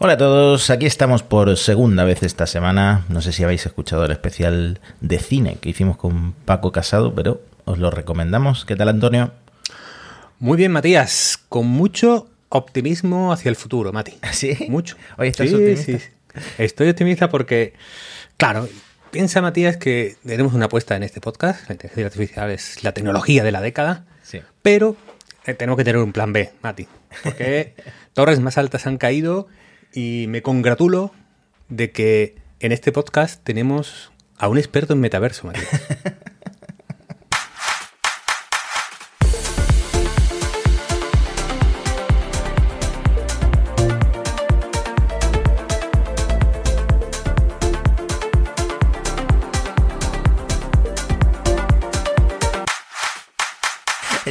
Hola a todos, aquí estamos por segunda vez esta semana. No sé si habéis escuchado el especial de cine que hicimos con Paco Casado, pero os lo recomendamos. ¿Qué tal, Antonio? Muy bien, Matías, con mucho optimismo hacia el futuro, Mati. ¿Sí? Mucho. Hoy estás optimista. Estoy optimista porque, claro, piensa Matías que tenemos una apuesta en este podcast. La inteligencia artificial es la tecnología de la década. Sí. Pero eh, tenemos que tener un plan B, Mati. Porque torres más altas han caído y me congratulo de que en este podcast tenemos a un experto en metaverso.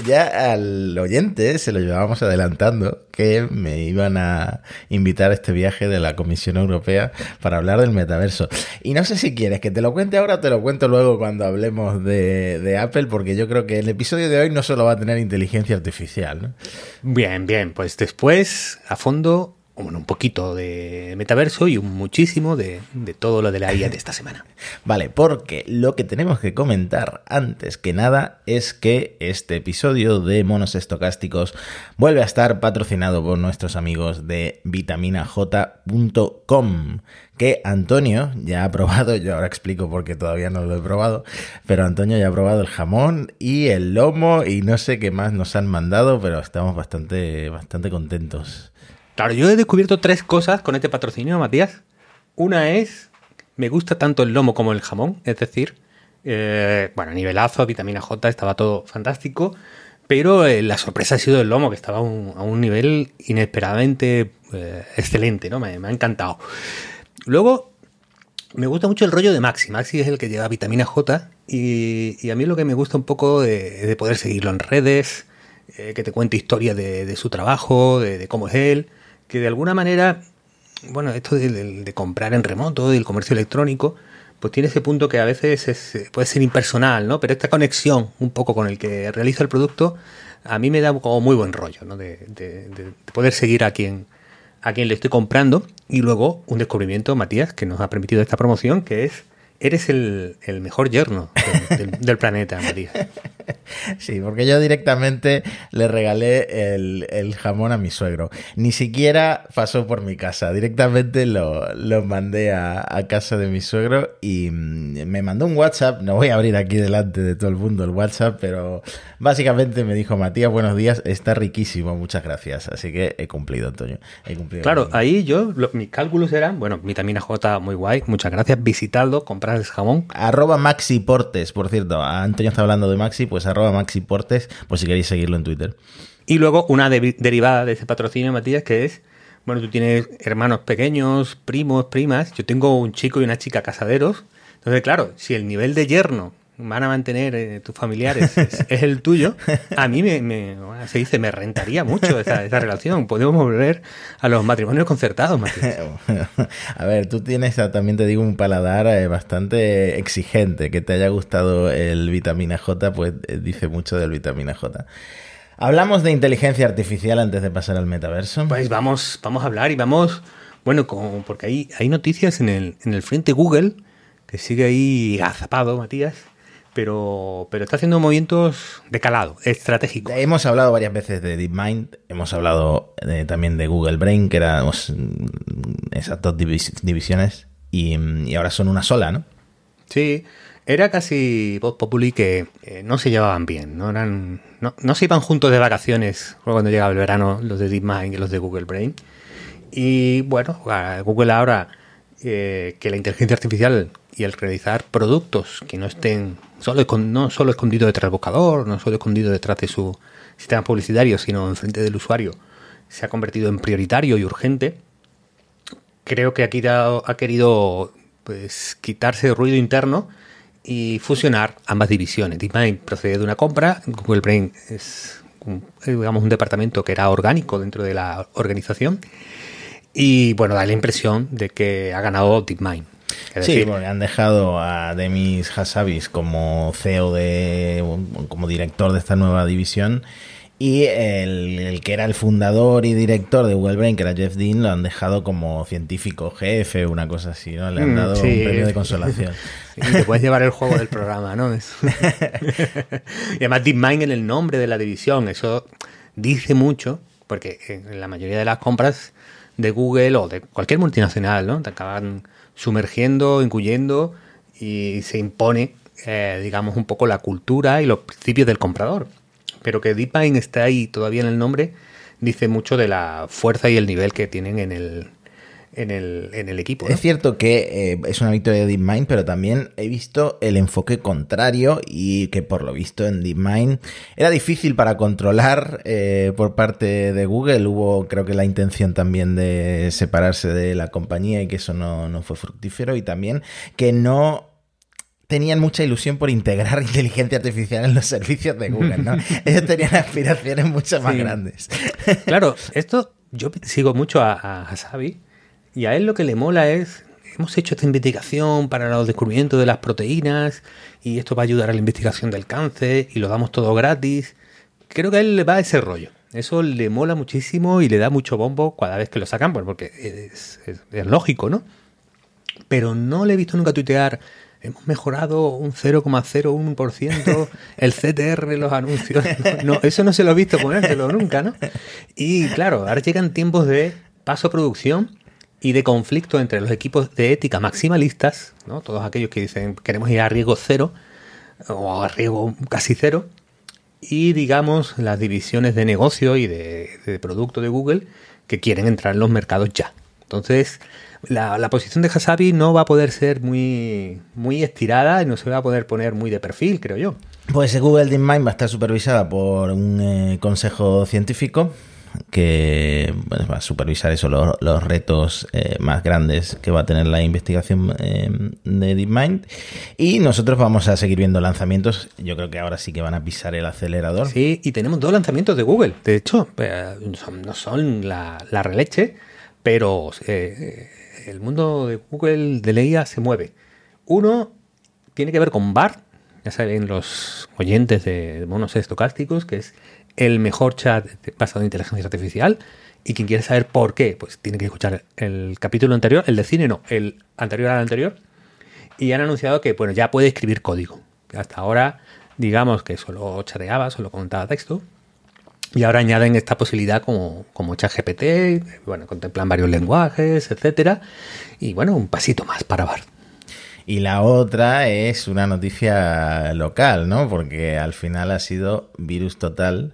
Ya al oyente se lo llevábamos adelantando que me iban a invitar a este viaje de la Comisión Europea para hablar del metaverso. Y no sé si quieres que te lo cuente ahora o te lo cuento luego cuando hablemos de, de Apple, porque yo creo que el episodio de hoy no solo va a tener inteligencia artificial. ¿no? Bien, bien, pues después a fondo bueno, un poquito de metaverso y un muchísimo de, de, todo lo de la IA de esta semana. Vale, porque lo que tenemos que comentar antes que nada es que este episodio de Monos Estocásticos vuelve a estar patrocinado por nuestros amigos de vitaminaj.com que Antonio ya ha probado, yo ahora explico porque todavía no lo he probado, pero Antonio ya ha probado el jamón y el lomo y no sé qué más nos han mandado, pero estamos bastante, bastante contentos. Claro, yo he descubierto tres cosas con este patrocinio, Matías. Una es, me gusta tanto el lomo como el jamón, es decir, eh, bueno, nivelazo, vitamina J, estaba todo fantástico, pero eh, la sorpresa ha sido el lomo, que estaba a un, nivel inesperadamente eh, excelente, ¿no? Me, ha encantado. Luego, me gusta mucho el rollo de Maxi. Maxi es el que lleva vitamina J y, y a mí lo que me gusta un poco de, de poder seguirlo en redes, que te cuente historias de, su trabajo, de cómo es él que de alguna manera, bueno, esto de, comprar en remoto, del comercio electrónico, pues tiene ese punto que a veces es, puede ser impersonal, ¿no? Pero esta conexión un poco con el que realiza el producto, a mí me da como muy buen rollo, ¿no? De, de, de poder seguir a quien, a quien le estoy comprando. Y luego un descubrimiento, Matías, que nos ha permitido esta promoción, que es Eres el, el, mejor yerno del, del, del planeta, Matías. Sí, porque yo directamente le regalé el, el, jamón a mi suegro. Ni siquiera pasó por mi casa. Directamente lo, lo mandé a, a, casa de mi suegro y mm, me mandó un WhatsApp. No voy a abrir aquí delante de todo el mundo el WhatsApp, pero básicamente me dijo, Matías, buenos días, está riquísimo, muchas gracias. Así que he cumplido, Antonio. He cumplido claro, ahí yo, lo, mis cálculos eran, bueno, vitamina J muy guay, muchas gracias, visitadlo, comprar el jamón. Arroba Maxi Portes, por cierto, Antonio está hablando de Maxi, pues arroba Maxi Portes, por si queréis seguirlo en Twitter. Y luego una de derivada de ese patrocinio, Matías, que es, bueno, tú tienes hermanos pequeños, primos, primas, yo tengo un chico y una chica casaderos, entonces claro, si el nivel de yerno van a mantener eh, tus familiares es, es, el tuyo, a mí me, me, se dice, me rentaría mucho esa, esa, relación. Podemos volver a los matrimonios concertados, Matías. a ver, tú tienes, también te digo, un paladar eh, bastante exigente. Que te haya gustado el vitamina J, pues eh, dice mucho del vitamina J. Hablamos de inteligencia artificial antes de pasar al metaverso. Pues vamos, vamos a hablar y vamos, bueno, como, porque hay, hay noticias en el, en el frente Google que sigue ahí agazapado, Matías pero, pero está haciendo movimientos de calado, estratégicos. Hemos hablado varias veces de DeepMind, hemos hablado de, también de Google Brain, que eran pues, esas dos divis divisiones, y, y, ahora son una sola, ¿no? Sí, era casi Voz Populi que eh, no se llevaban bien, no, eran, no, no, se iban juntos de vacaciones cuando llegaba el verano los de DeepMind y los de Google Brain. Y bueno, Google ahora eh, que la inteligencia artificial y el realizar productos que no estén no solo escondido detrás del buscador, no solo escondido detrás de su sistema publicitario, sino enfrente del usuario, se ha convertido en prioritario y urgente. Creo que aquí ha, querido pues, quitarse ruido interno y fusionar ambas divisiones. DeepMind procede de una compra, Google Brain es digamos, un departamento que era orgánico dentro de la organización. Y bueno, da la impresión de que ha ganado DeepMind. Es sí, decir, porque han dejado a Demis Hassabis como CEO de, como director de esta nueva división Y el, el, que era el fundador y director de Google Brain, que era Jeff Dean, lo han dejado como científico jefe, una cosa así, ¿no? Le han dado sí. un premio de consolación. Sí, te puedes llevar el juego del programa, ¿no? y además DeepMind en el nombre de la división, eso dice mucho, porque en la mayoría de las compras de Google o de cualquier multinacional, ¿no? Te acaban sumergiendo, incluyendo y se impone, eh, digamos, un poco la cultura y los principios del comprador. Pero que DeepMind está ahí todavía en el nombre, dice mucho de la fuerza y el nivel que tienen en el, en el, en el equipo. ¿no? Es cierto que eh, es una victoria de DeepMind, pero también he visto el enfoque contrario y que por lo visto en DeepMind era difícil para controlar eh, por parte de Google. Hubo creo que la intención también de separarse de la compañía y que eso no, no fue fructífero y también que no tenían mucha ilusión por integrar inteligencia artificial en los servicios de Google, ¿no? Ellos tenían aspiraciones mucho más sí. grandes. Claro, esto yo sigo mucho a, a Hasabi y a él lo que le mola es hemos hecho esta investigación para los descubrimientos de las proteínas y esto va a ayudar a la investigación del cáncer y lo damos todo gratis. Creo que a él le va ese rollo. Eso le mola muchísimo y le da mucho bombo cada vez que lo sacan, pues porque es, es, es lógico, ¿no? Pero no le he visto nunca tuitear hemos mejorado un 0,01% el CTR los anuncios. No, no, eso no se lo he visto ponértelo nunca, ¿no? Y claro, ahora llegan tiempos de paso producción y de conflicto entre los equipos de ética maximalistas, ¿no? Todos aquellos que dicen queremos ir a riesgo cero o a riesgo casi cero y digamos las divisiones de negocio y de, producto de Google que quieren entrar en los mercados ya. Entonces, la, la, posición de Hasabi no va a poder ser muy, muy estirada y no se va a poder poner muy de perfil, creo yo. Pues Google DeepMind va a estar supervisada por un eh, consejo científico que va a supervisar eso, los, retos eh, más grandes que va a tener la investigación eh, de DeepMind. Y nosotros vamos a seguir viendo lanzamientos. Yo creo que ahora sí que van a pisar el acelerador. Sí, y tenemos dos lanzamientos de Google. De hecho, eh, no son la, releche, pero el mundo de Google de la IA se mueve. Uno tiene que ver con BART, ya saben los oyentes de monos estocásticos, que es el mejor chat basado en inteligencia artificial. Y quien quiere saber por qué, pues tiene que escuchar el capítulo anterior, el de cine no, el anterior al anterior. Y han anunciado que bueno, ya puede escribir código. Hasta ahora, digamos que solo chateaba, solo contaba texto. Y ahora añaden esta posibilidad como, como ChatGPT, bueno, contemplan varios lenguajes, etcétera. Y bueno, un pasito más para Bart. Y la otra es una noticia local, ¿no? Porque al final ha sido Virus Total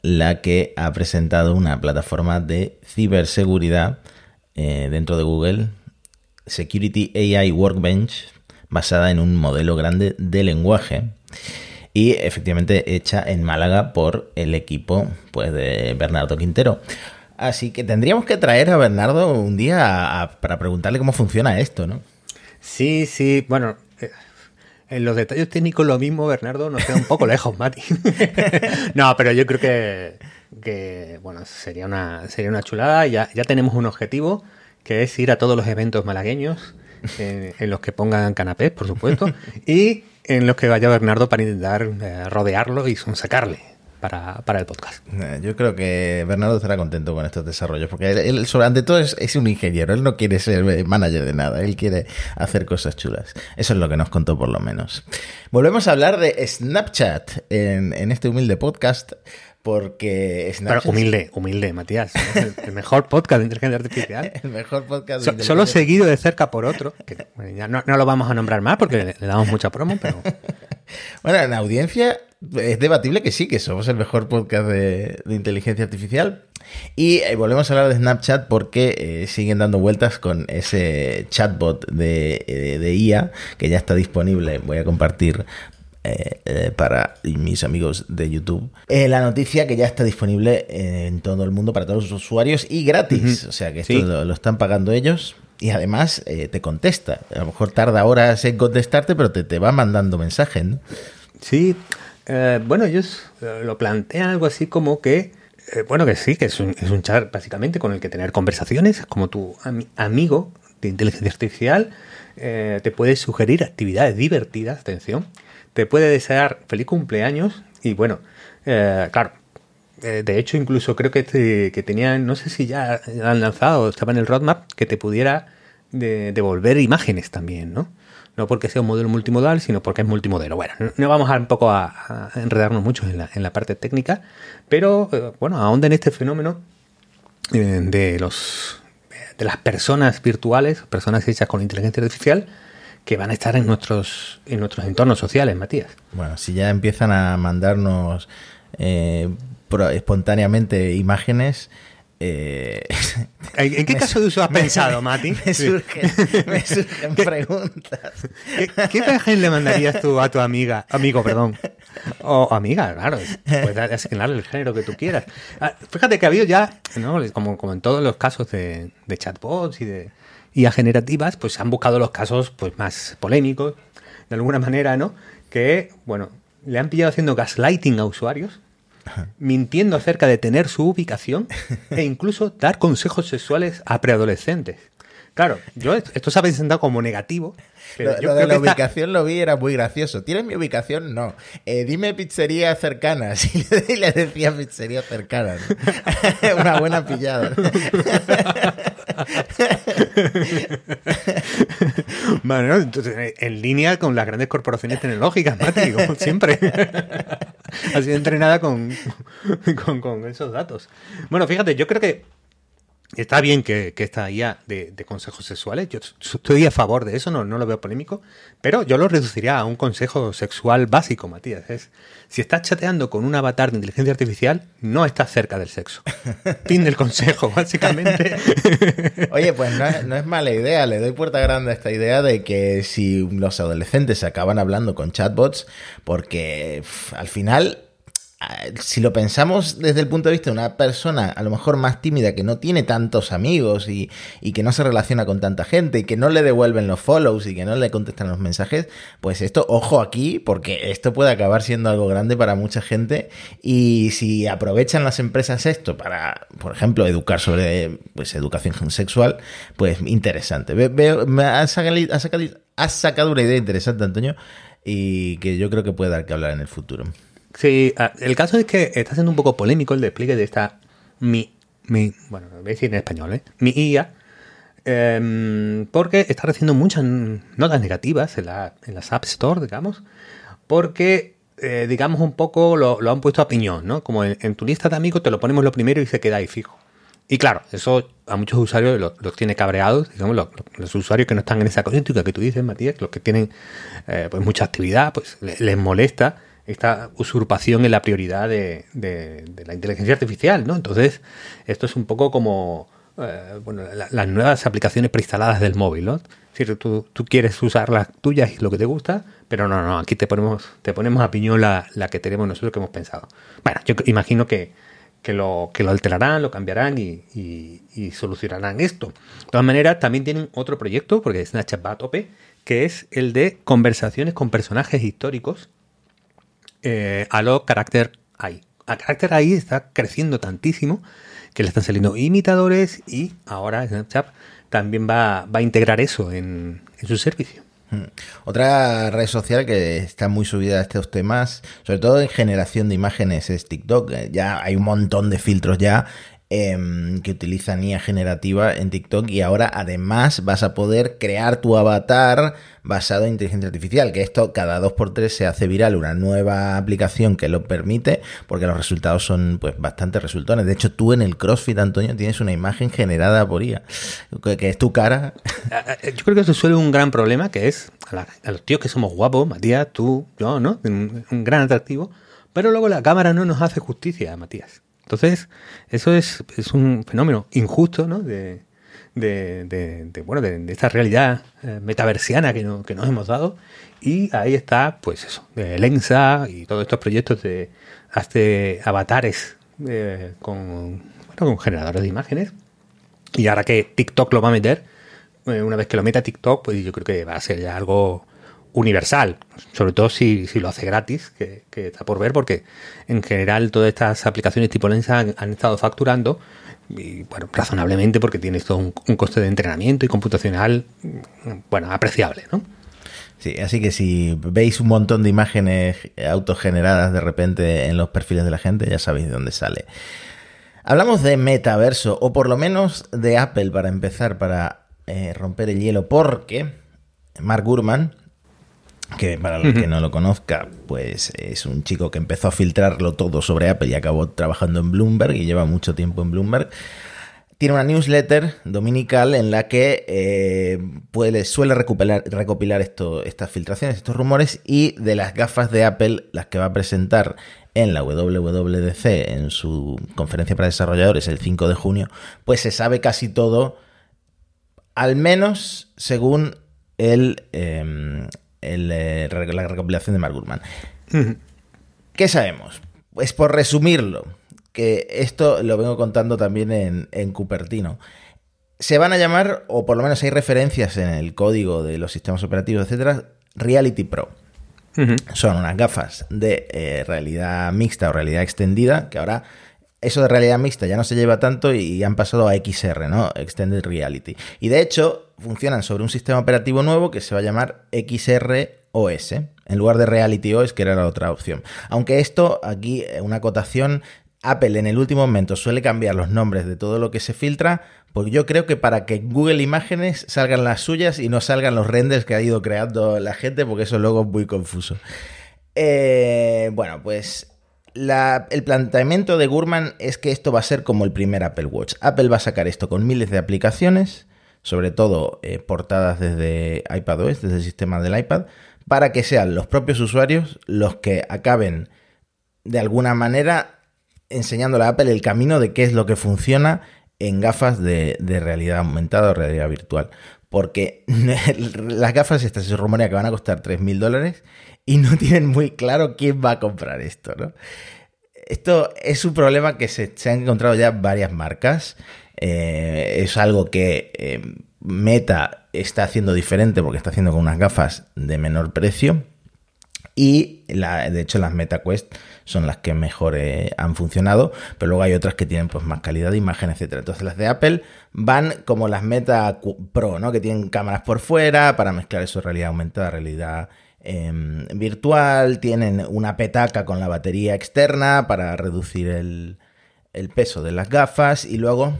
la que ha presentado una plataforma de ciberseguridad eh, dentro de Google, Security AI Workbench, basada en un modelo grande de lenguaje y efectivamente hecha en Málaga por el equipo pues, de Bernardo Quintero. Así que tendríamos que traer a Bernardo un día para preguntarle cómo funciona esto, ¿no? Sí, sí, bueno, eh, en los detalles técnicos lo mismo, Bernardo, nos queda un poco lejos, Mati. no, pero yo creo que, que, bueno, sería una, sería una chulada. Ya, ya tenemos un objetivo, que es ir a todos los eventos malagueños, en los que pongan canapés, por supuesto, y en los que vaya Bernardo para intentar eh, rodearlo y sacarle para, para, el podcast. Yo creo que Bernardo estará contento con estos desarrollos, porque él, él sobre, ante todo, es, es, un ingeniero, él no quiere ser manager de nada, él quiere hacer cosas chulas. Eso es lo que nos contó por lo menos. Volvemos a hablar de Snapchat en, en este humilde podcast. Porque Snapchat... Pero humilde, humilde, Matías. El, el, mejor podcast de inteligencia artificial. el mejor podcast de so, Solo seguido de cerca por otro. Que, bueno, ya no, no, lo vamos a nombrar más porque le, le damos mucha promo, pero. bueno, en audiencia es debatible que sí, que somos el mejor podcast de, de inteligencia artificial. Y eh, volvemos a hablar de Snapchat porque eh, siguen dando vueltas con ese chatbot de, de, de, IA que ya está disponible. Voy a compartir eh, eh, para mis amigos de YouTube. Eh, la noticia que ya está disponible en todo el mundo para todos los usuarios y gratis. Uh -huh. O sea que esto sí. lo, lo, están pagando ellos. Y además eh, te contesta. A lo mejor tarda horas en contestarte, pero te, te va mandando mensajes. ¿no? Sí, eh, bueno, ellos lo plantean algo así como que, eh, bueno, que sí, que es un, es chat básicamente con el que tener conversaciones, como tu am amigo de inteligencia artificial, eh, te puede sugerir actividades divertidas, atención, te puede desear feliz cumpleaños y bueno, eh, claro, eh, de hecho, incluso creo que, te, que tenían, no sé si ya han lanzado, estaba en el roadmap, que te pudiera devolver imágenes también, ¿no? No porque sea un modelo multimodal, sino porque es multimodelo. Bueno, no vamos a un poco a, enredarnos mucho en la, en la, parte técnica, pero eh, bueno, ahonda en este fenómeno eh, de los de las personas virtuales, personas hechas con inteligencia artificial, que van a estar en nuestros, en nuestros entornos sociales, Matías. Bueno, si ya empiezan a mandarnos eh, espontáneamente imágenes, eh, ¿En qué caso de uso has pensado, Mati? Me surgen, preguntas. ¿Qué, imagen le mandarías tú a tu amiga? Amigo, perdón. O amiga, claro. Puedes asignarle el género que tú quieras. Ah, fíjate que ha habido ya, como, como en todos los casos de, chatbots y de IA generativas, pues han buscado los casos pues más polémicos, de alguna manera, ¿no? Que, bueno, le han pillado haciendo gaslighting a usuarios mintiendo acerca de tener su ubicación e incluso dar consejos sexuales a preadolescentes. Claro, yo esto se ha presentado como negativo. Pero lo, de la ubicación lo vi era muy gracioso. ¿Tienes mi ubicación? No. Eh, dime pizzería cercana. Y le decía pizzería cercana. Una buena pillada. bueno, entonces, en línea con las grandes corporaciones tecnológicas, Mati, como siempre. ha sido entrenada con, con, esos datos. Bueno, fíjate, yo creo que Está bien que, que esta IA de, consejos sexuales, yo estoy a favor de eso, no, lo veo polémico, pero yo lo reduciría a un consejo sexual básico, Matías. Es, si estás chateando con un avatar de inteligencia artificial, no estás cerca del sexo. fin del consejo, básicamente. Oye, pues no es, mala idea, le doy puerta grande a esta idea de que si los adolescentes acaban hablando con chatbots, porque al final si lo pensamos desde el punto de vista de una persona a lo mejor más tímida que no tiene tantos amigos y, que no se relaciona con tanta gente y que no le devuelven los follows y que no le contestan los mensajes, pues esto, ojo aquí, porque esto puede acabar siendo algo grande para mucha gente y si aprovechan las empresas esto para, por ejemplo, educar sobre pues, educación sexual, pues interesante. Veo, me has sacado una idea interesante, Antonio, y que yo creo que puede dar que hablar en el futuro. Sí, ah, el caso es que está siendo un poco polémico el despliegue de esta mi, mi bueno, voy a decir en español, ¿eh? Mi IA, em, porque está recibiendo muchas notas negativas en, la, en las App Store, digamos, porque, eh, digamos, un poco lo, han puesto a piñón, ¿no? Como en, tu lista de amigos te lo ponemos lo primero y se queda ahí fijo. Y claro, eso a muchos usuarios los, tiene cabreados, digamos, los, usuarios que no están en esa coyuntura que tú dices, Matías, los que tienen eh, pues mucha actividad, pues les molesta esta usurpación en la prioridad de, la inteligencia artificial, ¿no? Entonces, esto es un poco como eh, bueno, las nuevas aplicaciones preinstaladas del móvil, ¿no? Es decir, tú, quieres usar las tuyas y lo que te gusta, pero no, no, aquí te ponemos, te ponemos a piñón la, que tenemos nosotros que hemos pensado. Bueno, yo imagino que, lo, que lo alterarán, lo cambiarán y, solucionarán esto. De todas maneras, también tienen otro proyecto, porque Snapchat va a tope, que es el de conversaciones con personajes históricos eh, a lo carácter AI. A carácter AI está creciendo tantísimo que le están saliendo imitadores y ahora Snapchat también va, a integrar eso en, su servicio. Hmm. Otra red social que está muy subida a estos temas, sobre todo en generación de imágenes, es TikTok. Ya hay un montón de filtros ya Em, que utilizan IA generativa en TikTok y ahora además vas a poder crear tu avatar basado en inteligencia artificial, que esto cada 2x3 se hace viral una nueva aplicación que lo permite porque los resultados son pues bastante resultones. De hecho, tú en el CrossFit, Antonio, tienes una imagen generada por IA, que es tu cara. Yo creo que eso suele un gran problema, que es a, los tíos que somos guapos, Matías, tú, yo, ¿no? un gran atractivo, pero luego la cámara no nos hace justicia, Matías. Entonces, eso es, un fenómeno injusto, ¿no? De, bueno, de, esta realidad eh, metaversiana que, que, nos hemos dado. Y ahí está, pues eso, de Lensa y todos estos proyectos de hace avatares eh, con, con generadores de imágenes. Y ahora que TikTok lo va a meter, eh, una vez que lo meta TikTok, pues yo creo que va a ser ya algo universal, sobre todo si, lo hace gratis, que, está por ver, porque en general todas estas aplicaciones tipo Lensa han, estado facturando, y bueno, razonablemente porque tiene todo un, coste de entrenamiento y computacional, bueno, apreciable, ¿no? Sí, así que si veis un montón de imágenes autogeneradas de repente en los perfiles de la gente, ya sabéis de dónde sale. Hablamos de metaverso, o por lo menos de Apple para empezar, para eh, romper el hielo, porque Mark Gurman, que para los que no lo conozca, pues es un chico que empezó a filtrarlo todo sobre Apple y acabó trabajando en Bloomberg y lleva mucho tiempo en Bloomberg. Tiene una newsletter dominical en la que eh, puede, suele recopilar, esto, estas filtraciones, estos rumores y de las gafas de Apple, las que va a presentar en la WWDC, en su conferencia para desarrolladores el 5 de junio, pues se sabe casi todo, al menos según el, em, eh, la recopilación de Mark Gurman. ¿Qué sabemos? Pues por resumirlo, que esto lo vengo contando también en, Cupertino. Se van a llamar, o por lo menos hay referencias en el código de los sistemas operativos, etcétera, Reality Pro. Son unas gafas de eh, realidad mixta o realidad extendida, que ahora eso de realidad mixta ya no se lleva tanto y han pasado a XR, ¿no? Extended Reality. Y de hecho, funcionan sobre un sistema operativo nuevo que se va a llamar XR OS, en lugar de Reality OS, que era la otra opción. Aunque esto, aquí, eh, una acotación, Apple en el último momento suele cambiar los nombres de todo lo que se filtra, pues yo creo que para que Google Imágenes salgan las suyas y no salgan los renders que ha ido creando la gente, porque eso luego es muy confuso. Eh, bueno, pues el planteamiento de Gurman es que esto va a ser como el primer Apple Watch. Apple va a sacar esto con miles de aplicaciones, sobre todo eh, portadas desde iPadOS, desde el sistema del iPad, para que sean los propios usuarios los que acaben de alguna manera enseñándole a Apple el camino de qué es lo que funciona en gafas de, realidad aumentada o realidad virtual. Porque las gafas estas se rumorea que van a costar 3.000 dólares y no tienen muy claro quién va a comprar esto, ¿no? Esto es un problema que se, han encontrado ya varias marcas. Eh, es algo que eh, Meta está haciendo diferente porque está haciendo con unas gafas de menor precio. Y de hecho las MetaQuest son las que mejor eh, han funcionado, pero luego hay otras que tienen pues más calidad de imagen, etcétera. Entonces las de Apple van como las Meta Pro, ¿no? Que tienen cámaras por fuera para mezclar eso realidad aumentada, realidad em, virtual, tienen una petaca con la batería externa para reducir el, peso de las gafas y luego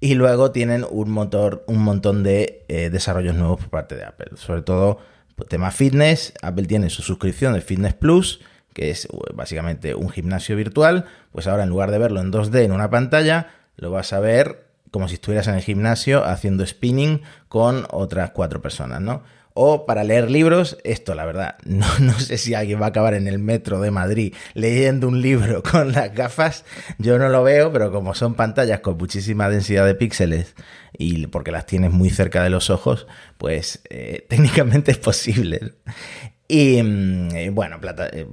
y luego tienen un motor, un montón de eh, desarrollos nuevos por parte de Apple. Sobre todo, pues, tema fitness. Apple tiene su suscripción de Fitness Plus, que es uh, básicamente un gimnasio virtual, pues ahora en lugar de verlo en 2D en una pantalla, lo vas a ver como si estuvieras en el gimnasio haciendo spinning con otras cuatro personas, ¿no? O para leer libros, esto la verdad, no, no, sé si alguien va a acabar en el metro de Madrid leyendo un libro con las gafas, yo no lo veo, pero como son pantallas con muchísima densidad de píxeles y porque las tienes muy cerca de los ojos, pues eh, técnicamente es posible. Y mm, bueno, plata, eh,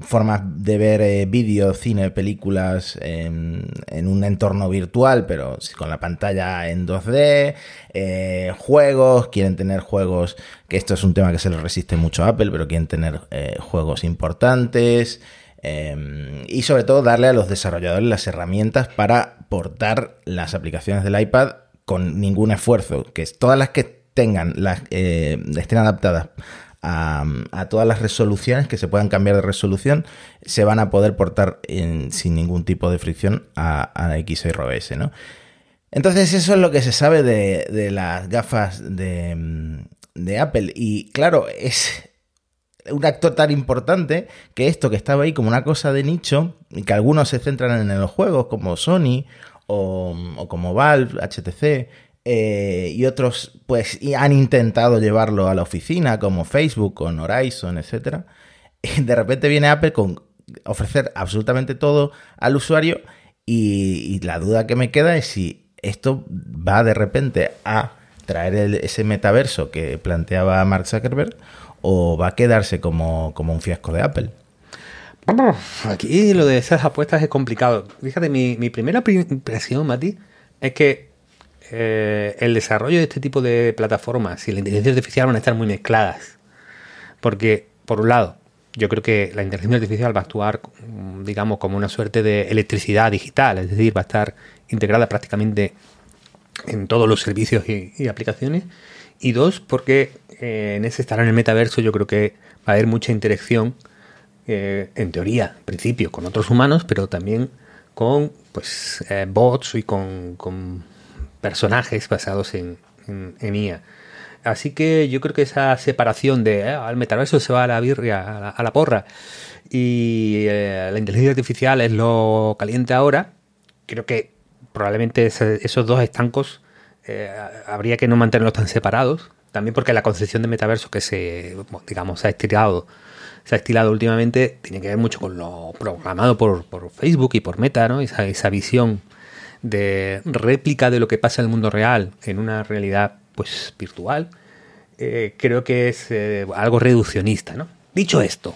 formas de ver eh, vídeos, cine, películas en, un entorno virtual, pero con la pantalla en 2D, eh, juegos, quieren tener juegos, que esto es un tema que se le resiste mucho a Apple, pero quieren tener juegos importantes. y sobre todo darle a los desarrolladores las herramientas para portar las aplicaciones del iPad con ningún esfuerzo, que todas las que tengan, las estén adaptadas a, todas las resoluciones que se puedan cambiar de resolución, se van a poder portar sin ningún tipo de fricción a, a XR ¿no? Entonces eso es lo que se sabe de, las gafas de, Apple. Y claro, es un actor tan importante que esto que estaba ahí como una cosa de nicho, y que algunos se centran en los juegos como Sony o, o como Valve, HTC, eh, y otros pues han intentado llevarlo a la oficina como Facebook con Horizon, etc. De repente viene Apple con ofrecer absolutamente todo al usuario y, la duda que me queda es si esto va de repente a traer ese metaverso que planteaba Mark Zuckerberg o va a quedarse como, como un fiasco de Apple. Aquí lo de esas apuestas es complicado. Fíjate, mi, mi primera impresión, Mati, es que eh, el desarrollo de este tipo de plataformas y la inteligencia artificial van a estar muy mezcladas. Porque, por un lado, yo creo que la inteligencia artificial va a actuar, mm, digamos, como una suerte de electricidad digital, es decir, va a estar integrada prácticamente en todos los servicios y, aplicaciones. Y dos, porque eh, en ese estar en el metaverso yo creo que va a haber mucha interacción, eh, en teoría, en principio, con otros humanos, pero también con pues bots y con, con, personajes basados en, en, IA. Así que yo creo que esa separación de al metaverso se va a la birria, a la, porra, y la inteligencia artificial es lo caliente ahora, creo que probablemente esos dos estancos habría que no mantenerlos tan separados, también porque la concepción de metaverso que se, digamos, ha estirado, se ha estilado últimamente, tiene que ver mucho con lo programado por, Facebook y por Meta, ¿no? Esa, esa visión de réplica de lo que pasa en el mundo real en una realidad pues virtual, eh, creo que es eh, algo reduccionista, ¿no? Dicho esto,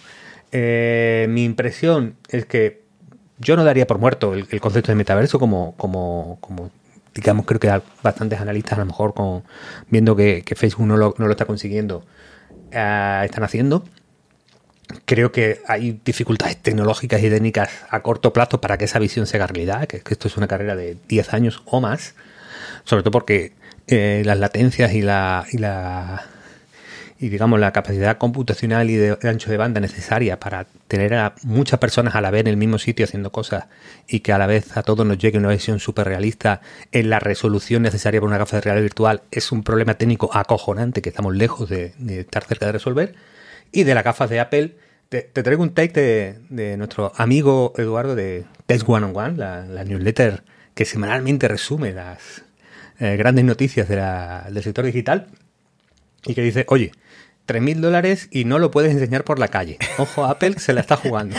eh, mi impresión es que yo no daría por muerto el, concepto de metaverso como, como, como digamos, creo que bastantes analistas a lo mejor con, viendo que, Facebook no lo, está consiguiendo, están haciendo. Creo que hay dificultades tecnológicas y técnicas a corto plazo para que esa visión sea realidad, que, esto es una carrera de 10 años o más, sobre todo porque eh, las latencias y la, y la y digamos la capacidad computacional y de, ancho de banda necesaria para tener a muchas personas a la vez en el mismo sitio haciendo cosas y que a la vez a todos nos llegue una visión súper realista en la resolución necesaria para una gafa de realidad virtual es un problema técnico acojonante que estamos lejos de, estar cerca de resolver. Y de las gafas de Apple, te, traigo un take de, nuestro amigo Eduardo de Test One on One, la, newsletter que semanalmente resume las eh, grandes noticias del sector digital y que dice, oye, 3.000 dólares y no lo puedes enseñar por la calle. Ojo, Apple se la está jugando.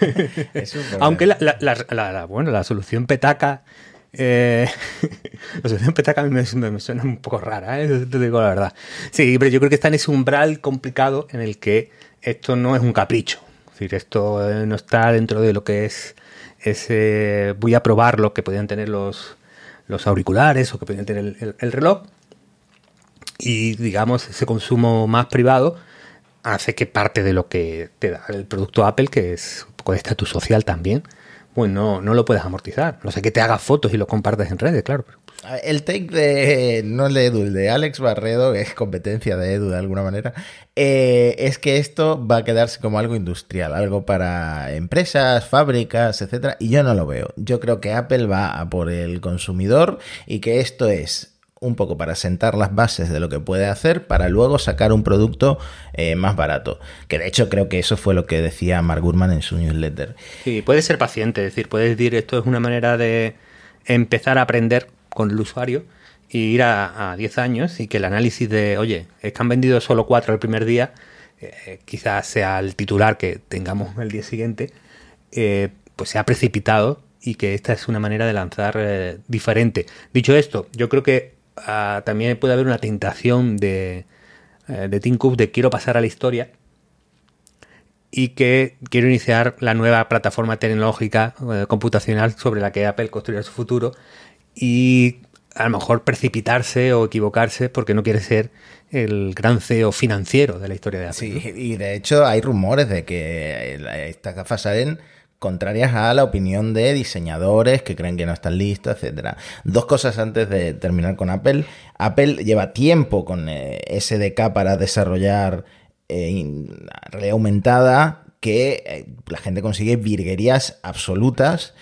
Aunque la, bueno, la solución petaca... Eh, la solución petaca a mí me, suena un poco rara, ¿eh? te digo la verdad. Sí, pero yo creo que está en ese umbral complicado en el que esto no es un capricho. Es decir, esto eh, no está dentro de lo que es ese... Voy a probar lo que podían tener los, los auriculares o que podían tener el reloj y digamos ese consumo más privado hace que parte de lo que te da el producto Apple, que es un poco de estatus social también, pues no, lo puedes amortizar. No sé que te hagas fotos y lo compartes en redes, claro. El take de, no el de Edu, el de Alex Barredo, que es competencia de Edu de alguna manera, eh, es que esto va a quedarse como algo industrial, algo para empresas, fábricas, etcétera, y yo no lo veo. Yo creo que Apple va a por el consumidor y que esto es un poco para sentar las bases de lo que puede hacer para luego sacar un producto eh, más barato. Que de hecho creo que eso fue lo que decía Mark Gurman en su newsletter. Sí, puedes ser paciente, es decir, puedes decir esto es una manera de empezar a aprender con el usuario y ir a, 10 años y que el análisis de, oye, es que han vendido solo 4 el primer día, eh, quizás sea el titular que tengamos el día siguiente, eh, pues sea precipitado y que esta es una manera de lanzar diferente. Dicho esto, yo creo que también puede haber una tentación de, eh, de Tim Cook de quiero pasar a la historia y que quiero iniciar la nueva plataforma tecnológica eh, computacional sobre la que Apple construirá su futuro y a lo mejor precipitarse o equivocarse porque no quiere ser el gran CEO financiero de la historia de Apple. Sí, y de hecho hay rumores de que estas gafas salen contrarias a la opinión de diseñadores que creen que no están listos, etcétera. Dos cosas antes de terminar con Apple. Apple lleva tiempo con eh, SDK para desarrollar eh, aumentada que eh, la gente consigue virguerías absolutas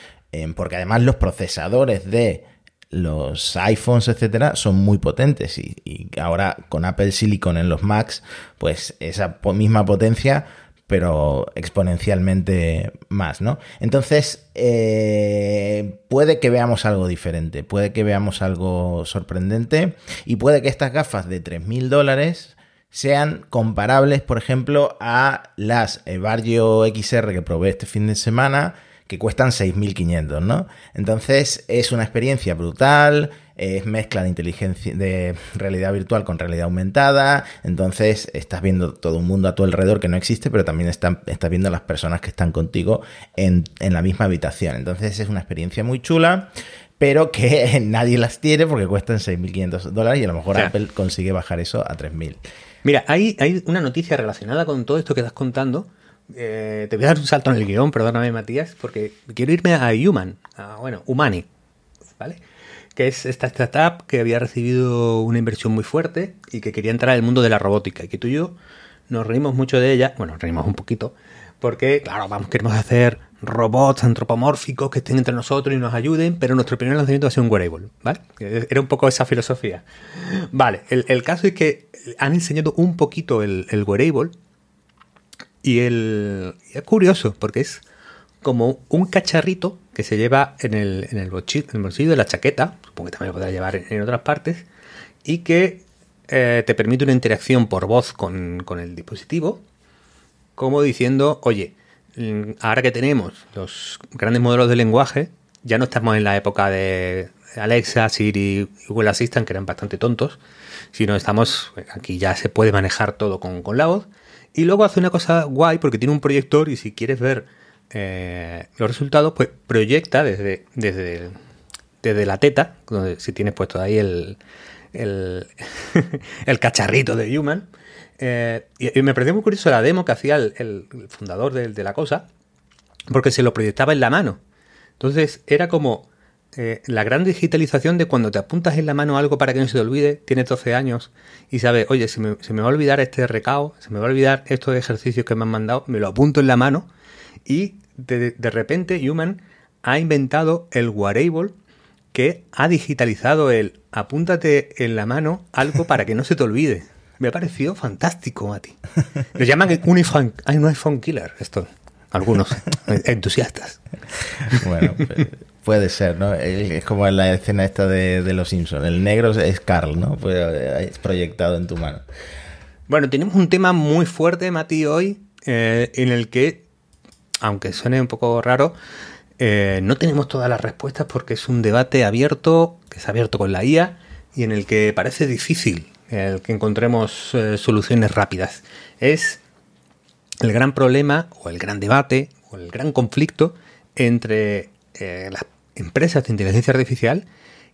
porque además los procesadores de los iPhones, etcétera, son muy potentes y, ahora con Apple Silicon en los Macs, pues esa misma potencia pero exponencialmente más, ¿no? Entonces, eh, puede que veamos algo diferente, puede que veamos algo sorprendente y puede que estas gafas de 3.000 dólares sean comparables, por ejemplo, a las Vario XR que probé este fin de semana, que cuestan 6.500, ¿no? Entonces, es una experiencia brutal, es mezcla de inteligencia, de realidad virtual con realidad aumentada, entonces estás viendo todo un mundo a tu alrededor que no existe, pero también estás viendo a las personas que están contigo en, la misma habitación. Entonces es una experiencia muy chula pero que nadie las tiene porque cuestan 6.500 dólares y a lo mejor Apple consigue bajar eso a 3.000. Mira, hay, hay una noticia relacionada con todo esto que estás contando. Eh, te voy a dar un salto en el guion, perdóname Matías, porque quiero irme a Human, a, bueno, Humani, ¿vale? Que es esta startup que había recibido una inversión muy fuerte y que quería entrar al mundo de la robótica. Y que tú y yo nos reímos mucho de ella, bueno, reímos un poquito, porque, claro, vamos, queremos hacer robots antropomórficos que estén entre nosotros y nos ayuden, pero nuestro primer lanzamiento va a ser un wearable, ¿vale? Era un poco esa filosofía. Vale, el, caso es que han enseñado un poquito el, el wearable y, el, es curioso, porque es como un cacharrito que se lleva en el, en el, bolsillo, de la chaqueta, supongo que también lo podrás llevar en, otras partes, y que eh, te permite una interacción por voz con, con el dispositivo, como diciendo, oye, mm, ahora que tenemos los grandes modelos de lenguaje, ya no estamos en la época de Alexa, Siri, Google Assistant, que eran bastante tontos, sino estamos, aquí ya se puede manejar todo con, con la voz, y luego hace una cosa guay porque tiene un proyector y si quieres ver eh, los resultados, pues proyecta desde, desde, desde la teta, si tienes puesto ahí el, el, cacharrito de Human. Eh, y, me pareció muy curioso la demo que hacía el, fundador de, la cosa, porque se lo proyectaba en la mano. Entonces era como eh, la gran digitalización de cuando te apuntas en la mano algo para que no se te olvide, tienes 12 años y sabes, oye, se me, va a olvidar este recao, se me va a olvidar estos ejercicios que me han mandado, me lo apunto en la mano y de, repente Human ha inventado el wearable que ha digitalizado el apúntate en la mano algo para que no se te olvide. Me ha parecido fantástico, Mati. Lo llaman un iPhone, un iPhone killer, esto, algunos entusiastas. Bueno, pues, Puede ser, ¿no? Es como en la escena esta de, Los Simpsons. El negro es Carl, ¿no? Pues es proyectado en tu mano. Bueno, tenemos un tema muy fuerte, Mati, hoy, eh, en el que, aunque suene un poco raro, eh, no tenemos todas las respuestas porque es un debate abierto, que es abierto con la IA, y en el que parece difícil el que encontremos eh, soluciones rápidas. Es el gran problema, o el gran debate, o el gran conflicto entre eh, las empresas de inteligencia artificial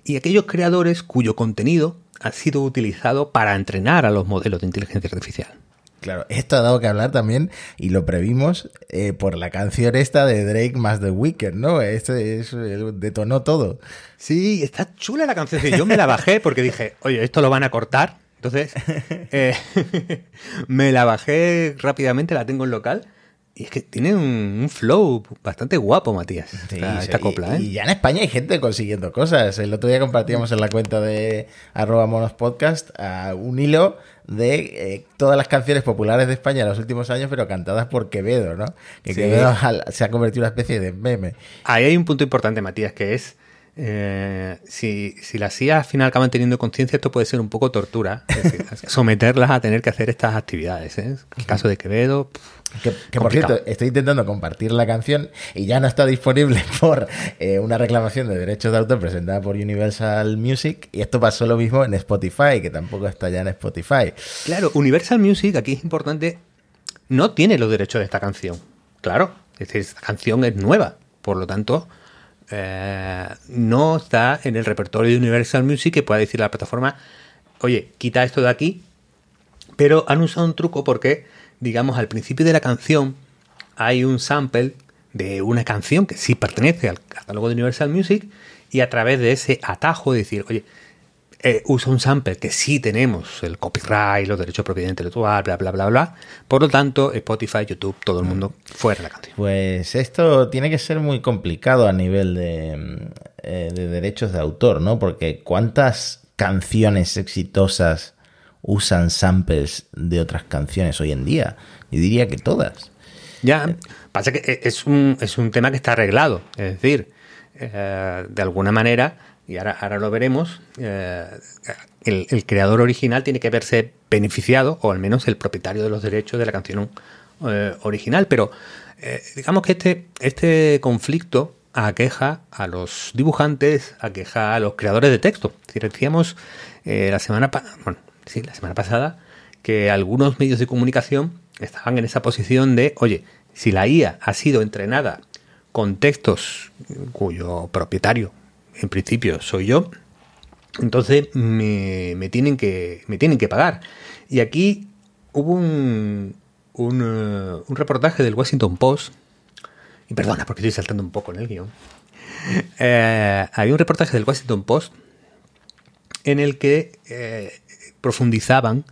y aquellos creadores cuyo contenido ha sido utilizado para entrenar a los modelos de inteligencia artificial. Claro, esto ha dado que hablar también, y lo previmos, eh, por la canción esta de Drake más The Weeknd, ¿no? Esto detonó todo. Sí, está chula la canción. Yo me la bajé porque dije, oye, esto lo van a cortar. Entonces, eh, me la bajé rápidamente, la tengo en local. Y es que tiene un, flow bastante guapo, Matías. esta, copla, ¿eh? Y ya en España hay gente consiguiendo cosas. El otro día compartíamos en la cuenta de arroba monospodcast un hilo de eh, todas las canciones populares de España en los últimos años, pero cantadas por Quevedo, ¿no? Que Quevedo se ha convertido en una especie de meme. Ahí hay un punto importante, Matías, que es eh, si, si las IA al final acaban teniendo conciencia, esto puede ser un poco tortura. someterlas a tener que hacer estas actividades. ¿eh? El caso de Quevedo. Que, por cierto, estoy intentando compartir la canción y ya no está disponible por eh, una reclamación de derechos de autor presentada por Universal Music. Y esto pasó lo mismo en Spotify, que tampoco está ya en Spotify. Claro, Universal Music, aquí es importante, no tiene los derechos de esta canción. Claro, esta canción es nueva. Por lo tanto, eh, no está en el repertorio de Universal Music que pueda decir la plataforma, oye, quita esto de aquí. Pero han usado un truco porque digamos, al principio de la canción hay un sample de una canción que sí pertenece al catálogo de Universal Music y a través de ese atajo decir, oye, eh, usa un sample que sí tenemos el copyright, los derechos de propiedad intelectual, bla, bla, bla, bla. Por lo tanto, Spotify, YouTube, todo el mundo fuera de la canción. Pues esto tiene que ser muy complicado a nivel de, eh, de derechos de autor, ¿no? Porque ¿cuántas canciones exitosas usan samples de otras canciones hoy en día. Yo diría que todas. Ya, pasa que e, es un, es un tema que está arreglado. Es decir, eh, de alguna manera, y ahora, ahora lo veremos, eh, el, creador original tiene que verse beneficiado, o al menos el propietario de los derechos de la canción eh, original. Pero digamos que este, este conflicto aqueja a los dibujantes, aqueja a los creadores de texto. Si decíamos la semana pasada, sí, la semana pasada, que algunos medios de comunicación estaban en esa posición de, oye, si la IA ha sido entrenada con textos cuyo propietario, en principio, soy yo, entonces me, tienen, que, me tienen que pagar. Y aquí hubo un, un, eh, un, reportaje del Washington Post, y perdona porque estoy saltando un poco en el guion, eh, hay un reportaje del Washington Post en el que profundizaban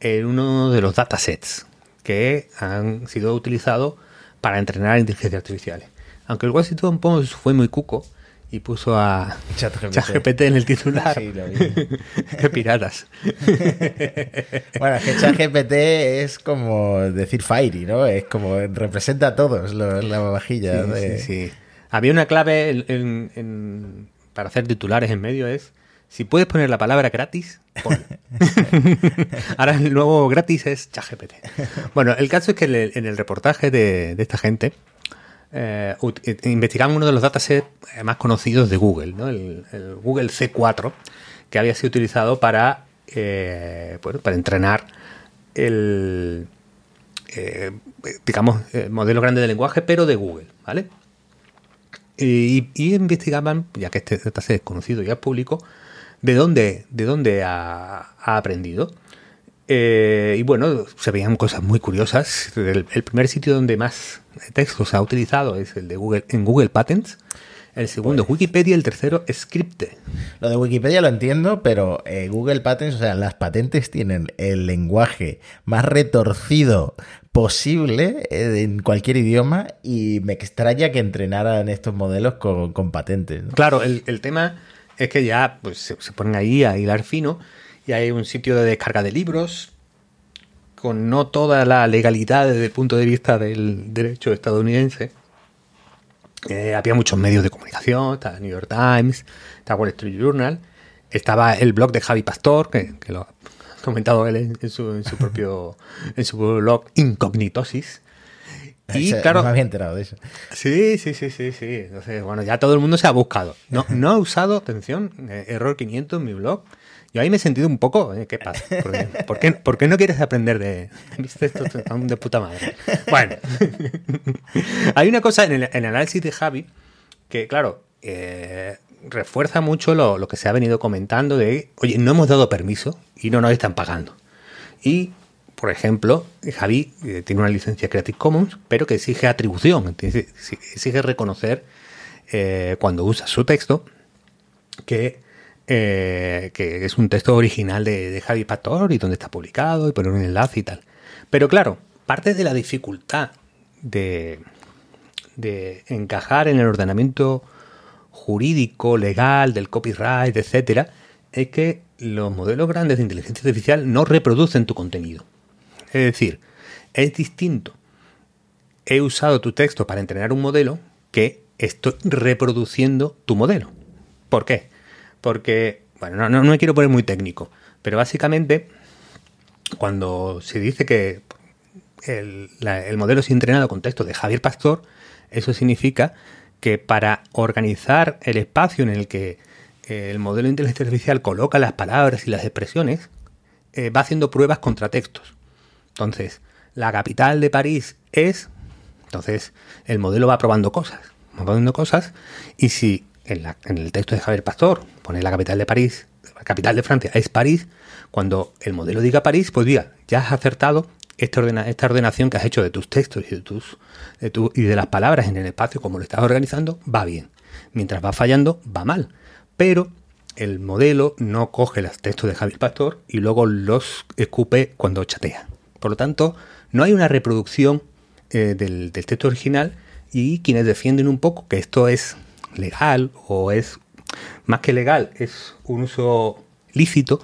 en uno de los datasets que han sido utilizados para entrenar inteligencias artificiales. Aunque el Washington Post fue muy cuco y puso a ChatGPT en el titular. Sí, lo Qué piratas. bueno, que ChatGPT es como decir Fairy, ¿no? Es como representa a todos la vajilla. Sí, sí, Había una clave para hacer titulares en medio es si puedes poner la palabra gratis, Ahora el nuevo gratis es ChatGPT. Bueno, el caso es que en el reportaje de, esta gente eh, eh, investigaban uno de los datasets más conocidos de Google, ¿no? el, Google C4, que había sido utilizado para, eh, para entrenar el, digamos, modelo grande de lenguaje, pero de Google, ¿vale? Y, y investigaban, ya que este dataset es conocido y es público, de dónde, de dónde ha, aprendido. Eh, y bueno, se veían cosas muy curiosas. El, primer sitio donde más texto se ha utilizado es el de Google, en Google Patents. El segundo, pues Wikipedia, el tercero, Scripte. Lo de Wikipedia lo entiendo, pero eh, Google Patents, o sea, las patentes tienen el lenguaje más retorcido posible eh, en cualquier idioma y me extraña que entrenaran estos modelos con, patentes. Claro, el, el tema es que ya pues, se, ponen ahí a hilar fino y hay un sitio de descarga de libros con no toda la legalidad desde el punto de vista del derecho estadounidense. Eh, había muchos medios de comunicación, estaba New York Times, estaba Wall Street Journal, estaba el blog de Javi Pastor, que, lo ha comentado él en, su, en su propio en su blog Incognitosis, y claro. me había enterado de eso. Sí, sí, sí, sí, sí. Entonces, bueno, ya todo el mundo se ha buscado. No, no ha usado, atención, eh, error 500 en mi blog. Yo ahí me he sentido un poco, eh, ¿qué pasa? ¿Por qué, por qué, no quieres aprender de, ¿viste esto de puta madre? Bueno, hay una cosa en el, análisis de Javi que, claro, eh, refuerza mucho lo, lo, que se ha venido comentando de, oye, no hemos dado permiso y no nos están pagando. Y por ejemplo, Javi eh, tiene una licencia Creative Commons, pero que exige atribución, exige reconocer eh, cuando usa su texto que, eh, es un texto original de, Javi Pastor y donde está publicado y poner un enlace y tal. Pero claro, parte de la dificultad de, de encajar en el ordenamiento jurídico, legal, del copyright, etcétera, es que los modelos grandes de inteligencia artificial no reproducen tu contenido. Es decir, es distinto. He usado tu texto para entrenar un modelo que estoy reproduciendo tu modelo. ¿Por qué? Porque, bueno, no, me quiero poner muy técnico, pero básicamente cuando se dice que el, modelo es entrenado con texto de Javier Pastor, eso significa que para organizar el espacio en el que el modelo de inteligencia artificial coloca las palabras y las expresiones, eh, va haciendo pruebas contra textos. Entonces, la capital de París es. Entonces, el modelo va probando cosas. Va probando cosas. Y si en, el texto de Javier Pastor pone la capital de París, la capital de Francia es París, cuando el modelo diga París, pues diga, ya has acertado esta, esta ordenación que has hecho de tus textos y de, tus, y de las palabras en el espacio, como lo estás organizando, va bien. Mientras va fallando, va mal. Pero el modelo no coge los textos de Javier Pastor y luego los escupe cuando chatea. Por lo tanto, no hay una reproducción eh, del, texto original y quienes defienden un poco que esto es legal o es más que legal, es un uso lícito,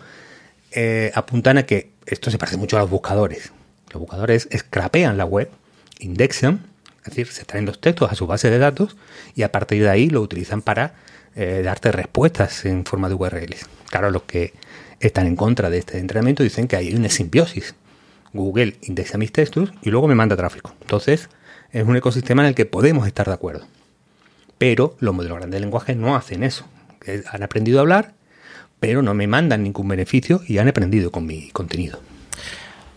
eh, apuntan a que esto se parece mucho a los buscadores. Los buscadores scrapean la web, indexan, es decir, se traen los textos a su base de datos y a partir de ahí lo utilizan para eh, darte respuestas en forma de URLs. Claro, los que están en contra de este entrenamiento dicen que hay una simbiosis Google indexa mis textos y luego me manda tráfico. Entonces, es un ecosistema en el que podemos estar de acuerdo. Pero los modelos grandes de lenguaje no hacen eso. Han aprendido a hablar, pero no me mandan ningún beneficio y han aprendido con mi contenido.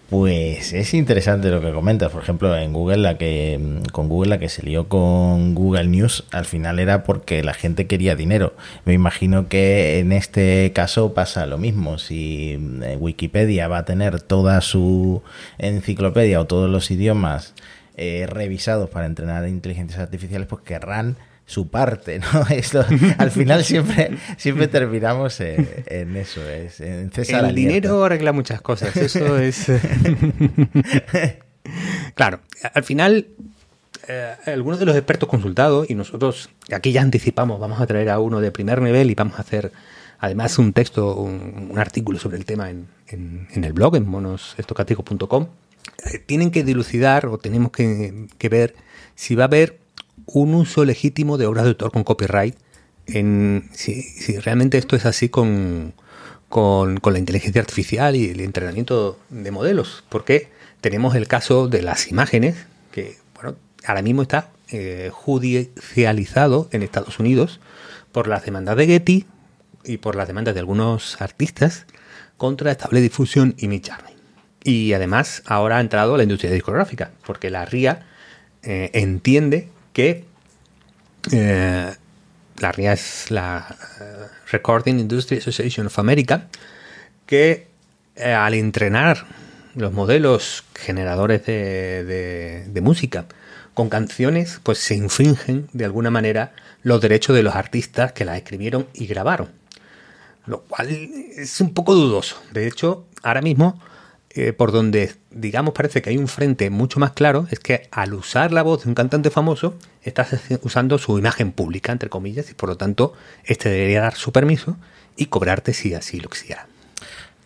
Pues es interesante lo que comentas. Por ejemplo, en Google, la que con Google la que se lió con Google News, al final era porque la gente quería dinero. Me imagino que en este caso pasa lo mismo. Si eh, Wikipedia va a tener toda su enciclopedia o todos los idiomas eh, revisados para entrenar inteligencias artificiales, pues querrán su parte, ¿no? Esto, al final siempre, siempre terminamos en, eso, es, en César El dinero arregla muchas cosas, eso es... claro, al final eh, algunos de los expertos consultados, y nosotros aquí ya anticipamos, vamos a traer a uno de primer nivel y vamos a hacer además un texto, un, artículo sobre el tema en, el blog, en monosestocáticos.com, eh, tienen que dilucidar o tenemos que, ver si va a haber un uso legítimo de obras de autor con copyright, en, si, realmente esto es así con, con, la inteligencia artificial y el entrenamiento de modelos, porque tenemos el caso de las imágenes, que ahora mismo está eh, judicializado en Estados Unidos por las demandas de Getty y por las demandas de algunos artistas contra Estable Difusión y Mitch Y además ahora ha entrado la industria discográfica, porque la RIA eh, entiende que eh, la RIA es la Recording Industry Association of America, que al entrenar los modelos generadores de música con canciones, pues se infringen de alguna manera los derechos de los artistas que las escribieron y grabaron. Lo cual es un poco dudoso. De hecho, ahora mismo, eh, por donde digamos parece que hay un frente mucho más claro, es que al usar la voz de un cantante famoso, estás usando su imagen pública, entre comillas, y por lo tanto, este debería dar su permiso y cobrarte si así lo quisiera.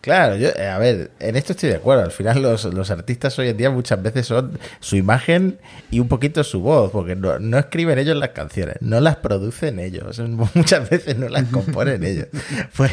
Claro, yo, eh, a ver, en esto estoy de acuerdo. Al final los, los, artistas hoy en día muchas veces son su imagen y un poquito su voz, porque no, no escriben ellos las canciones, no las producen ellos, muchas veces no las componen ellos. Pues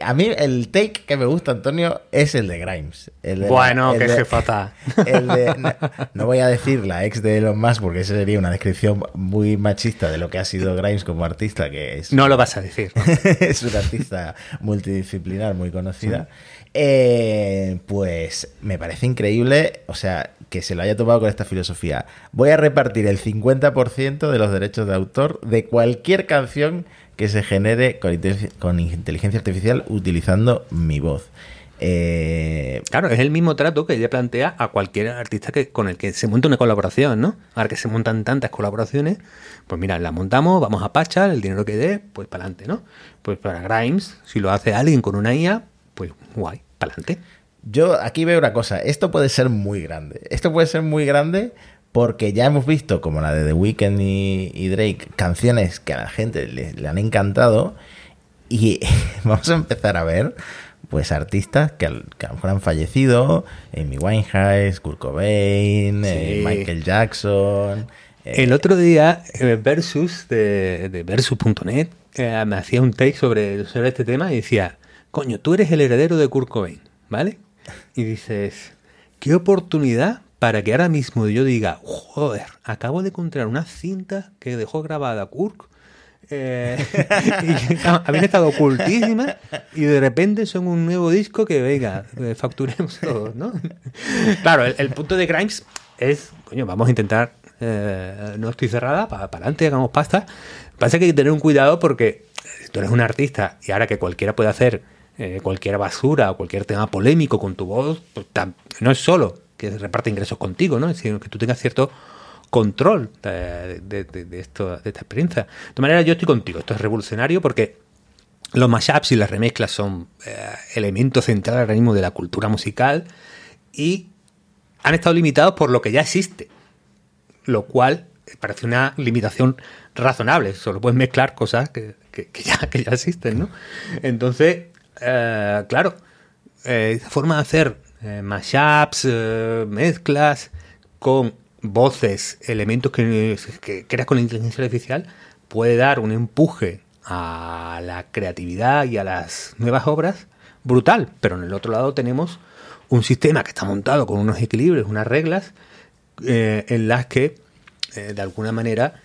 a mí el take que me gusta, Antonio, es el de Grimes. bueno, qué jefata. no, voy a decir la ex de Elon Musk porque esa sería una descripción muy machista de lo que ha sido Grimes como artista, que es... No lo vas a decir. es una artista multidisciplinar muy conocida. Eh, pues me parece increíble, o sea, que se lo haya tomado con esta filosofía. Voy a repartir el 50% de los derechos de autor de cualquier canción que se genere con, inteligencia artificial utilizando mi voz. Eh, claro, es el mismo trato que ella plantea a cualquier artista que con el que se monta una colaboración, ¿no? Ahora que se montan tantas colaboraciones, pues mira, la montamos, vamos a Pachar, el dinero que dé, pues para adelante, ¿no? Pues para Grimes, si lo hace alguien con una IA, pues guay, para adelante. Yo aquí veo una cosa, esto puede ser muy grande. Esto puede ser muy grande porque ya hemos visto, como la de The Weeknd y, Drake, canciones que a la gente le, han encantado y vamos a empezar a ver pues artistas que, a lo mejor han fallecido, Amy Winehouse, Kurt Cobain, eh, Michael Jackson. Eh, El otro día, eh, Versus de, Versus.net me hacía un take sobre, sobre este tema y decía, coño, tú eres el heredero de Kurt Cobain, ¿vale? Y dices, qué oportunidad para que ahora mismo yo diga, joder, acabo de encontrar una cinta que dejó grabada Kurk. Eh, y habían estado ocultísimas y de repente son un nuevo disco que venga, eh, facturemos todos, ¿no? claro, el, punto de Grimes es, coño, vamos a intentar, eh, no estoy cerrada, para, adelante, hagamos pasta. Pasa que hay que tener un cuidado porque tú eres un artista y ahora que cualquiera puede hacer cualquier basura o cualquier tema polémico con tu voz, pues, no es solo que reparte ingresos contigo, ¿no? sino que tú tengas cierto control de, esto, de esta experiencia. De todas maneras, yo estoy contigo, esto es revolucionario porque los mashups y las remezclas son eh, elementos centrales ahora mismo de la cultura musical y han estado limitados por lo que ya existe, lo cual parece una limitación razonable, solo puedes mezclar cosas que, ya, que ya existen, ¿no? Entonces, eh, claro, eh, esa forma de hacer eh, mashups, eh, mezclas con voces, elementos que, creas con la inteligencia artificial, puede dar un empuje a la creatividad y a las nuevas obras brutal. Pero en el otro lado tenemos un sistema que está montado con unos equilibrios, unas reglas eh, en las que de alguna manera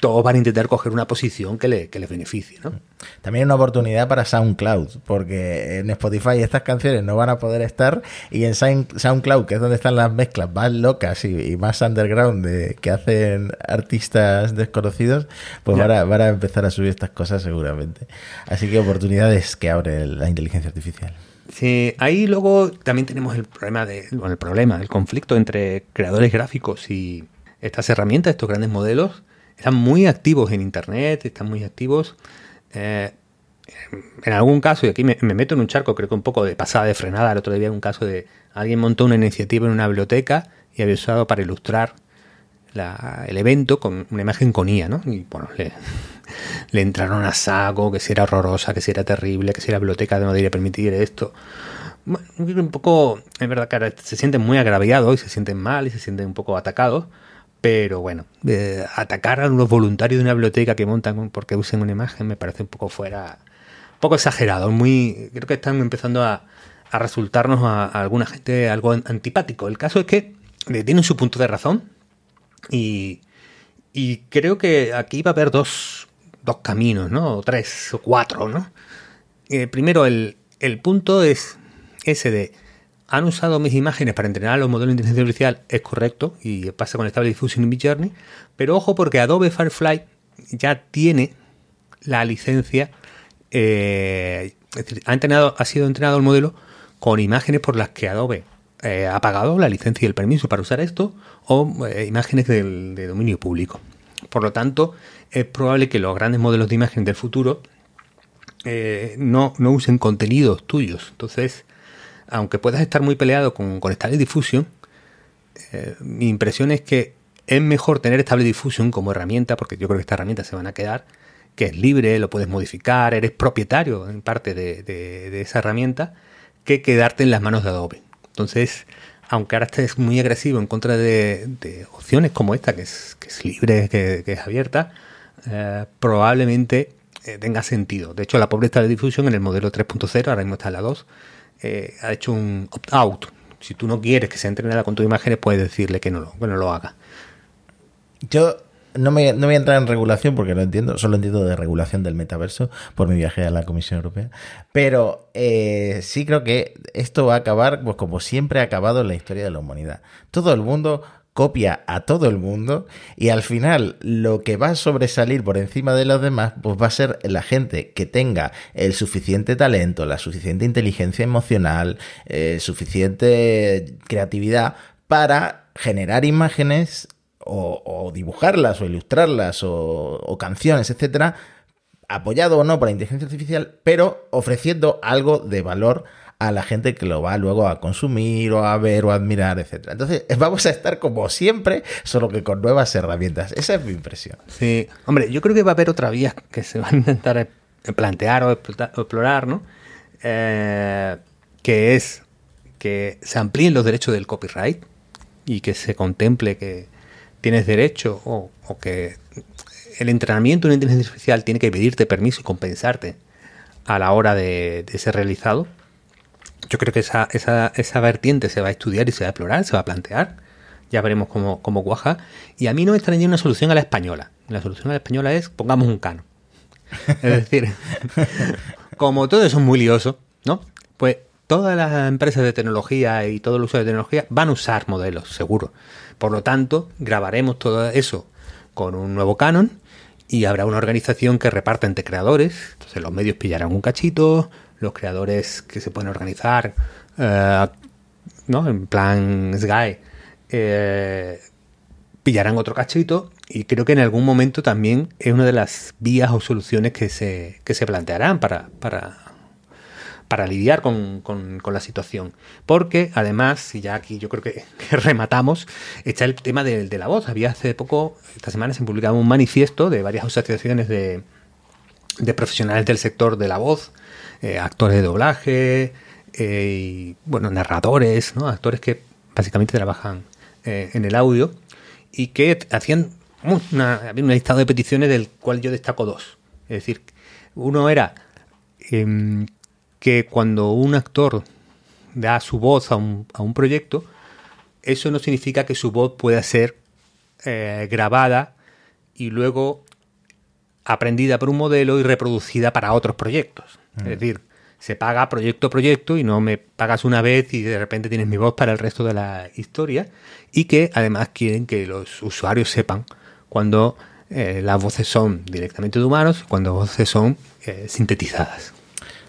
todos van a intentar coger una posición que, le, que les beneficie. ¿no? También una oportunidad para SoundCloud, porque en Spotify estas canciones no van a poder estar y en SoundCloud, que es donde están las mezclas más locas y, más underground de, que hacen artistas desconocidos, pues van a, van a empezar a subir estas cosas seguramente. Así que oportunidades que abre la inteligencia artificial. Sí, ahí luego también tenemos el problema, de, el problema, el conflicto entre creadores gráficos y estas herramientas, estos grandes modelos, están muy activos en Internet, están muy activos. Eh, en algún caso, y aquí me, meto en un charco, creo que un poco de pasada de frenada, el otro día un caso de alguien montó una iniciativa en una biblioteca y había usado para ilustrar el evento con una imagen con IA, ¿no? Y bueno, le, entraron a saco, que si era horrorosa, que si era terrible, que si la biblioteca no debería permitir esto. un poco, es verdad que se sienten muy agraviados y se sienten mal y se sienten un poco atacados, pero bueno, atacar a los voluntarios de una biblioteca que montan porque usen una imagen me parece un poco fuera, un poco exagerado, muy, creo que están empezando a, resultarnos a, alguna gente algo antipático. El caso es que tienen su punto de razón y, y creo que aquí va a haber dos, dos caminos, ¿no? O tres o cuatro, ¿no? Eh, primero, el, el punto es ese de han usado mis imágenes para entrenar los modelos de inteligencia artificial, es correcto, y pasa con Stable Diffusion en Midjourney, pero ojo porque Adobe Firefly ya tiene la licencia, eh, es decir, ha, entrenado, ha sido entrenado el modelo con imágenes por las que Adobe eh, ha pagado la licencia y el permiso para usar esto, o eh, imágenes de dominio público. Por lo tanto, es probable que los grandes modelos de imagen del futuro no, no usen contenidos tuyos. Entonces, aunque puedas estar muy peleado con, Stable Diffusion, eh, mi impresión es que es mejor tener Stable Diffusion como herramienta, porque yo creo que estas herramientas se van a quedar, que es libre, lo puedes modificar, eres propietario en parte de, esa herramienta, que quedarte en las manos de Adobe. Entonces, aunque ahora estés muy agresivo en contra de, opciones como esta, que es, que es libre, que, es abierta, eh, probablemente eh, tenga sentido. De hecho, la pobre Stable Diffusion en el modelo 3.0, ahora mismo está en la 2, eh, ha hecho un opt-out. Si tú no quieres que se entrenada con tus imágenes, puedes decirle que no, lo, que lo haga. Yo no, me, no voy a entrar en regulación porque no entiendo, solo entiendo de regulación del metaverso por mi viaje a la Comisión Europea. Pero eh, sí creo que esto va a acabar, pues como siempre ha acabado en la historia de la humanidad. Todo el mundo copia a todo el mundo y al final lo que va a sobresalir por encima de los demás pues va a ser la gente que tenga el suficiente talento, la suficiente inteligencia emocional, eh, suficiente creatividad para generar imágenes o, dibujarlas o ilustrarlas o, o canciones, etcétera, apoyado o no por la inteligencia artificial, pero ofreciendo algo de valor a la gente que lo va luego a consumir o a ver o a admirar, etc. Entonces vamos a estar como siempre, solo que con nuevas herramientas. Esa es mi impresión. Sí, hombre, yo creo que va a haber otra vía que se va a intentar plantear o explorar, ¿no? Eh, que es que se amplíen los derechos del copyright y que se contemple que tienes derecho o, que el entrenamiento de una inteligencia artificial tiene que pedirte permiso y compensarte a la hora de ser realizado yo creo que esa, esa, esa vertiente se va a estudiar y se va a explorar, se va a plantear. Ya veremos cómo, cómo cuaja. Y a mí no me extraña una solución a la española. La solución a la española es pongamos un cano. Es decir, como todo eso es muy lioso, ¿no? Pues todas las empresas de tecnología y todo el uso de tecnología van a usar modelos, seguro. Por lo tanto, grabaremos todo eso con un nuevo canon y habrá una organización que reparta entre creadores. Entonces los medios pillarán un cachito, los creadores que se pueden organizar, eh, ¿no? En plan Sky, eh, pillarán otro cachito y creo que en algún momento también es una de las vías o soluciones que se, que se plantearán para, para, para lidiar con, la situación. Porque además, si ya aquí yo creo que, rematamos, está el tema de, de, la voz. Había hace poco, esta semana se publicaba un manifiesto de varias asociaciones de, de profesionales del sector de la voz eh, actores de doblaje, eh, y, bueno, narradores, ¿no? actores que básicamente trabajan eh, en el audio y que hacían una, un listado de peticiones del cual yo destaco dos. Es decir, uno era em, que cuando un actor da su voz a un, a un, proyecto, eso no significa que su voz pueda ser grabada y luego aprendida por un modelo y reproducida para otros proyectos. Es mm. decir, se paga proyecto a proyecto y no me pagas una vez y de repente tienes mi voz para el resto de la historia. Y que además quieren que los usuarios sepan cuando eh, las voces son directamente de humanos y cuando las voces son eh, sintetizadas.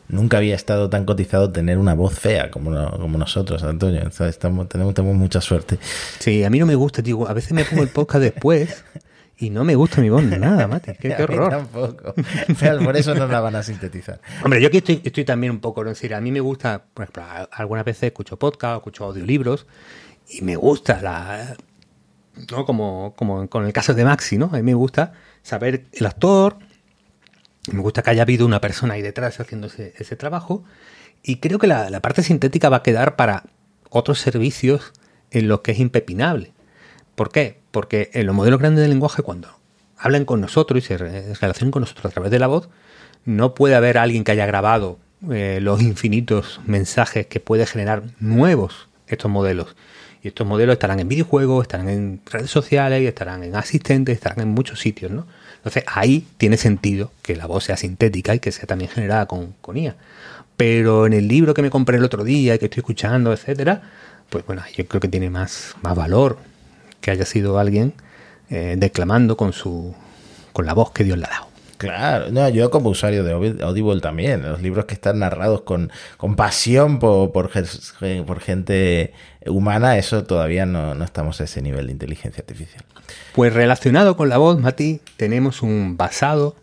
Nunca había estado tan cotizado tener una voz fea como, como nosotros, Antonio. Estamos, tenemos, tenemos mucha suerte. Sí, a mí no me gusta, digo, a veces me pongo el podcast después Y no me gusta mi voz nada, Mati. Qué, qué A mí horror. tampoco. Por eso no la van a sintetizar. Hombre, yo aquí estoy, estoy también un poco, es decir, a mí me gusta, por ejemplo, algunas veces escucho podcast, escucho audiolibros y me gusta la, ¿no? Como, como con el caso de Maxi, ¿no? A mí me gusta saber el actor, me gusta que haya habido una persona ahí detrás haciendo ese, ese trabajo y creo que la, la parte sintética va a quedar para otros servicios en los que es impepinable. ¿Por qué? Porque en los modelos grandes de lenguaje, cuando hablan con nosotros y se re- relacionan con nosotros a través de la voz, no puede haber alguien que haya grabado eh, los infinitos mensajes que puede generar nuevos estos modelos. Y estos modelos estarán en videojuegos, estarán en redes sociales, estarán en asistentes, estarán en muchos sitios, ¿no? Entonces ahí tiene sentido que la voz sea sintética y que sea también generada con, con IA. Pero en el libro que me compré el otro día y que estoy escuchando, etcétera, pues bueno, yo creo que tiene más, más valor que haya sido alguien eh, declamando con su con la voz que Dios le ha dado. Claro, no, yo como usuario de Audi- Audible también, los libros que están narrados con, con pasión por, por, gen- por gente humana, eso todavía no, no estamos a ese nivel de inteligencia artificial. Pues relacionado con la voz, Mati, tenemos un basado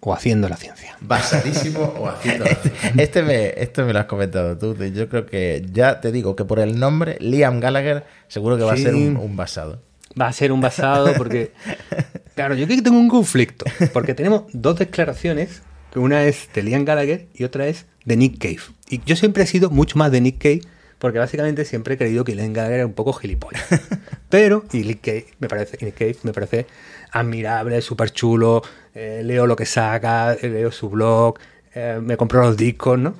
o haciendo la ciencia. Basadísimo o haciendo. Este me, esto me lo has comentado tú. Yo creo que ya te digo que por el nombre, Liam Gallagher, seguro que va Sí. a ser un, un basado. Va a ser un basado porque, claro, yo creo que tengo un conflicto, porque tenemos dos declaraciones, que una es de Liam Gallagher y otra es de Nick Cave. Y yo siempre he sido mucho más de Nick Cave, porque básicamente siempre he creído que Liam Gallagher era un poco gilipollas. Pero, y Nick Cave me parece, Nick Cave me parece admirable, súper chulo, eh, leo lo que saca, eh, leo su blog, eh, me compro los discos, ¿no?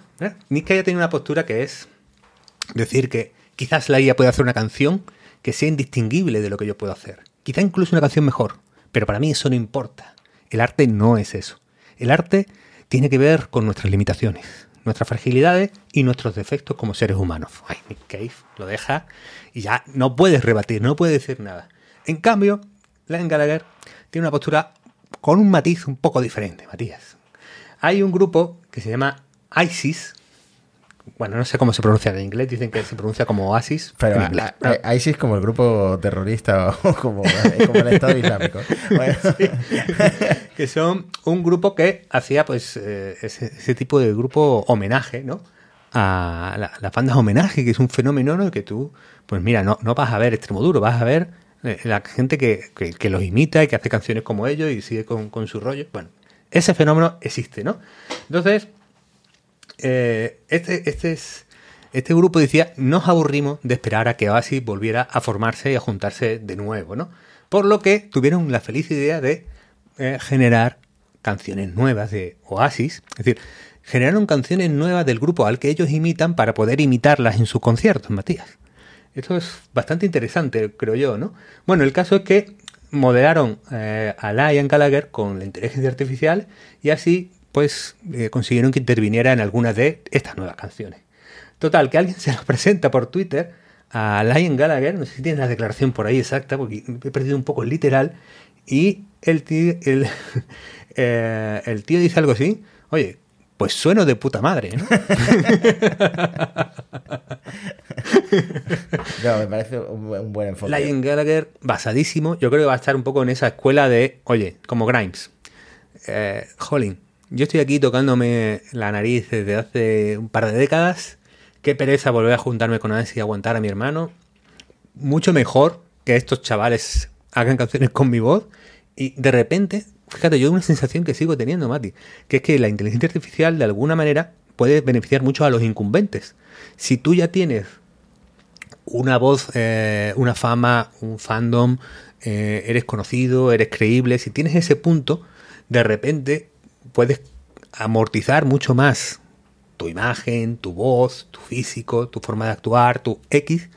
Nick Cave tiene una postura que es decir que quizás la IA puede hacer una canción que sea indistinguible de lo que yo puedo hacer. Quizá incluso una canción mejor, pero para mí eso no importa. El arte no es eso. El arte tiene que ver con nuestras limitaciones, nuestras fragilidades y nuestros defectos como seres humanos. Ay, Nick Cave lo deja y ya no puedes rebatir, no puedes decir nada. En cambio, Liam Gallagher tiene una postura con un matiz un poco diferente, Matías. Hay un grupo que se llama ISIS, bueno, no sé cómo se pronuncia en inglés, dicen que se pronuncia como Oasis. Pero en a- ISIS como el grupo terrorista o como, como el Estado Islámico. Bueno, que son un grupo que hacía pues eh, ese, ese tipo de grupo homenaje, ¿no? A la- las bandas homenaje, que es un fenómeno ¿no? que tú, pues mira, no, no vas a ver extremo duro, vas a ver eh, la gente que, que- que los imita y que hace canciones como ellos y sigue con, con su rollo. Bueno, ese fenómeno existe, ¿no? Entonces, eh, este, este, es, este grupo decía, nos aburrimos de esperar a que Oasis volviera a formarse y a juntarse de nuevo, ¿no? Por lo que tuvieron la feliz idea de eh, generar canciones nuevas de Oasis, es decir, generaron canciones nuevas del grupo al que ellos imitan para poder imitarlas en sus conciertos, Matías. Esto es bastante interesante, creo yo, ¿no? Bueno, el caso es que modelaron eh, a Liam Gallagher con la inteligencia artificial y así pues eh, consiguieron que interviniera en algunas de estas nuevas canciones. Total, que alguien se lo presenta por Twitter a Liam Gallagher, no sé si tienes la declaración por ahí exacta, porque he perdido un poco el literal, y el tío, el, eh, el tío dice algo así, oye, pues sueno de puta madre, ¿no? no, me parece un, buen- un buen enfoque. Liam Gallagher, basadísimo, yo creo que va a estar un poco en esa escuela de, oye, como Grimes. Eh, Jolín, yo estoy aquí tocándome la nariz desde hace un par de décadas. Qué pereza volver a juntarme con Nancy y aguantar a mi hermano. Mucho mejor que estos chavales hagan canciones con mi voz. Y de repente, fíjate, yo una sensación que sigo teniendo, Mati, que es que la inteligencia artificial de alguna manera puede beneficiar mucho a los incumbentes. Si tú ya tienes una voz, eh, una fama, un fandom, eh, eres conocido, eres creíble, si tienes ese punto, de repente puedes amortizar mucho más tu imagen, tu voz, tu físico, tu forma de actuar, tu X,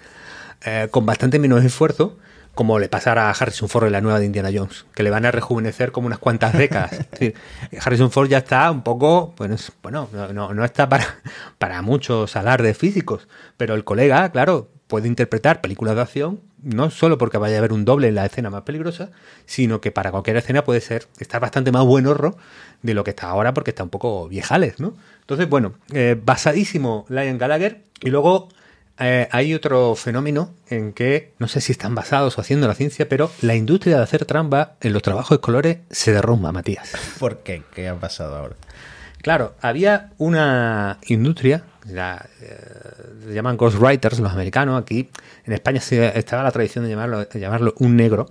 eh, con bastante menos esfuerzo, como le pasará a Harrison Ford en la nueva de Indiana Jones, que le van a rejuvenecer como unas cuantas décadas. Es decir, Harrison Ford ya está un poco, bueno, bueno no, no- no está para, para muchos alardes físicos, pero el colega, claro, puede interpretar películas de acción, no solo porque vaya a haber un doble en la escena más peligrosa, sino que para cualquier escena puede ser estar bastante más buenorro de lo que está ahora porque está un poco viejales, ¿no? Entonces, bueno, eh, basadísimo Lion Gallagher y luego eh, hay otro fenómeno en que no sé si están basados o haciendo la ciencia, pero la industria de hacer trampa en los trabajos escolares se derrumba, Matías. ¿Por qué? ¿Qué ha pasado ahora? Claro, había una industria, la, eh, llaman ghostwriters los americanos, aquí en España se, estaba la tradición de llamarlo, de llamarlo un negro,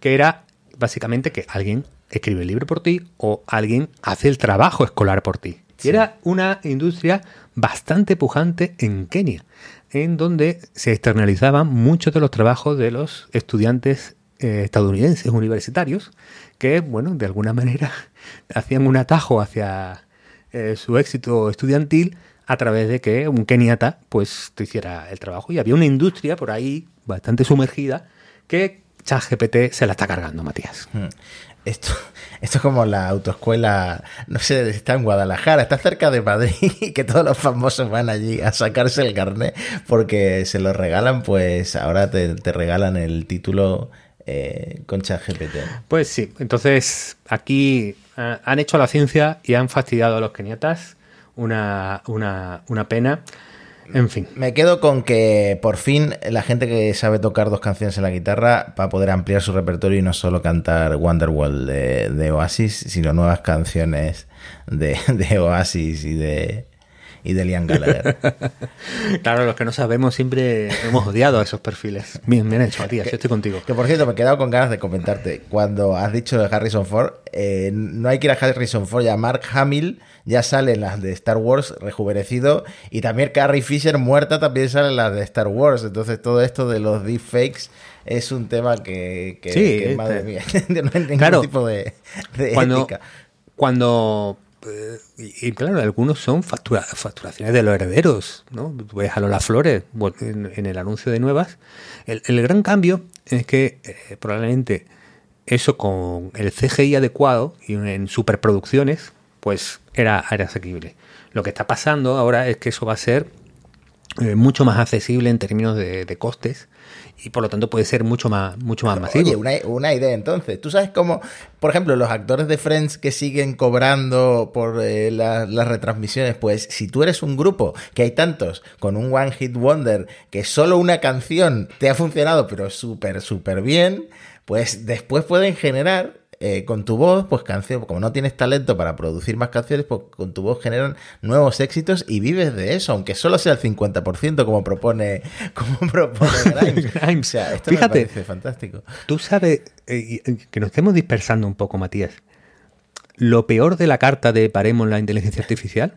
que era básicamente que alguien escribe el libro por ti o alguien hace el trabajo escolar por ti. Y era una industria bastante pujante en Kenia, en donde se externalizaban muchos de los trabajos de los estudiantes eh, estadounidenses universitarios, que, bueno, de alguna manera hacían un atajo hacia eh, su éxito estudiantil a través de que un keniata pues te hiciera el trabajo. Y había una industria por ahí bastante sumergida que ChatGPT se la está cargando, Matías. Hmm. Esto, esto es como la autoescuela, no sé, está en Guadalajara, está cerca de Madrid y que todos los famosos van allí a sacarse el carnet porque se lo regalan, pues ahora te, te regalan el título eh, con ChatGPT. Pues sí, entonces aquí eh, han hecho la ciencia y han fastidiado a los keniatas. Una, una, una pena. En fin. Me quedo con que por fin la gente que sabe tocar dos canciones en la guitarra va a poder ampliar su repertorio y no solo cantar Wonderwall de, de Oasis, sino nuevas canciones de, de Oasis y de, y de Liam Gallagher. claro, los que no sabemos siempre hemos odiado a esos perfiles. Bien, bien hecho, Matías, que, yo estoy contigo. Que por cierto, me he quedado con ganas de comentarte. Cuando has dicho de Harrison Ford, eh, no hay que ir a Harrison Ford, ya Mark Hamill ya sale en las de Star Wars rejuvenecido y también Carrie Fisher muerta también sale en las de Star Wars. Entonces todo esto de los deepfakes es un tema que, que, sí, que madre mía, no hay ningún claro, tipo de, de cuando, ética. Cuando y, claro, algunos son factura, facturaciones de los herederos, ¿no? Ves a Lola Flores en, el anuncio de nuevas. El, gran cambio es que eh, probablemente eso con el CGI adecuado y en superproducciones, pues era, era asequible. Lo que está pasando ahora es que eso va a ser eh, mucho más accesible en términos de, costes y por lo tanto puede ser mucho más, mucho más masivo. Oye, una, una, idea entonces. ¿Tú sabes cómo, por ejemplo, los actores de Friends que siguen cobrando por eh, la, las retransmisiones? Pues si tú eres un grupo, que hay tantos, con un One Hit Wonder, que solo una canción te ha funcionado, pero súper, súper bien, pues después pueden generar eh, con tu voz, pues canción, como no tienes talento para producir más canciones, pues con tu voz generan nuevos éxitos y vives de eso, aunque solo sea el 50% como propone, como propone Grimes. Grimes. O sea, esto Fíjate, me parece fantástico. Tú sabes eh, que nos estemos dispersando un poco, Matías. Lo peor de la carta de Paremos la inteligencia artificial,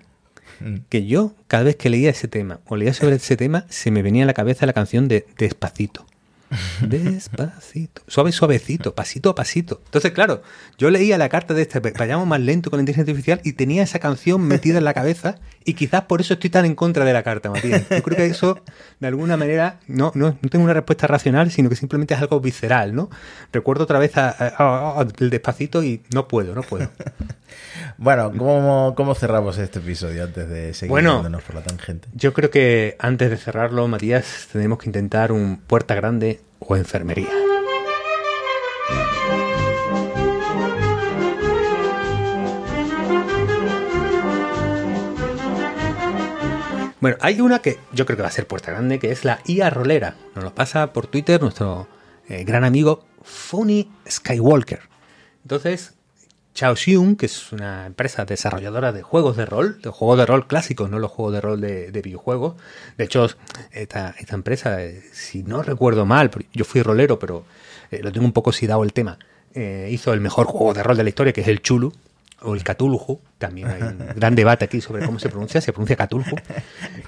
Mm. que yo cada vez que leía ese tema o leía sobre ese tema, se me venía a la cabeza la canción de Despacito. Despacito. Suave, suavecito, pasito a pasito. Entonces, claro, yo leía la carta de este, vayamos más lento con la inteligencia artificial y tenía esa canción metida en la cabeza y quizás por eso estoy tan en contra de la carta, Matías. Yo creo que eso, de alguna manera, no, no, no tengo una respuesta racional, sino que simplemente es algo visceral, ¿no? Recuerdo otra vez a, a, a, el despacito y no puedo, no puedo. Bueno, ¿cómo, ¿cómo, cerramos este episodio antes de seguir bueno, por la tangente? Yo creo que antes de cerrarlo, Matías, tenemos que intentar un puerta grande o enfermería. Bueno, hay una que yo creo que va a ser puerta grande, que es la IA rolera. Nos lo pasa por Twitter nuestro eh, gran amigo Funny Skywalker. Entonces, Chaosium, que es una empresa desarrolladora de juegos de rol, de juegos de rol clásicos, no los juegos de rol de, de videojuegos. De hecho, esta, empresa, eh, si no recuerdo mal, yo fui rolero, pero eh, lo tengo un poco oxidado el tema, hizo el mejor juego de rol de la historia, que es el Chulu, o el Catulhu. También hay un gran debate aquí sobre cómo se pronuncia, se pronuncia Catulhu.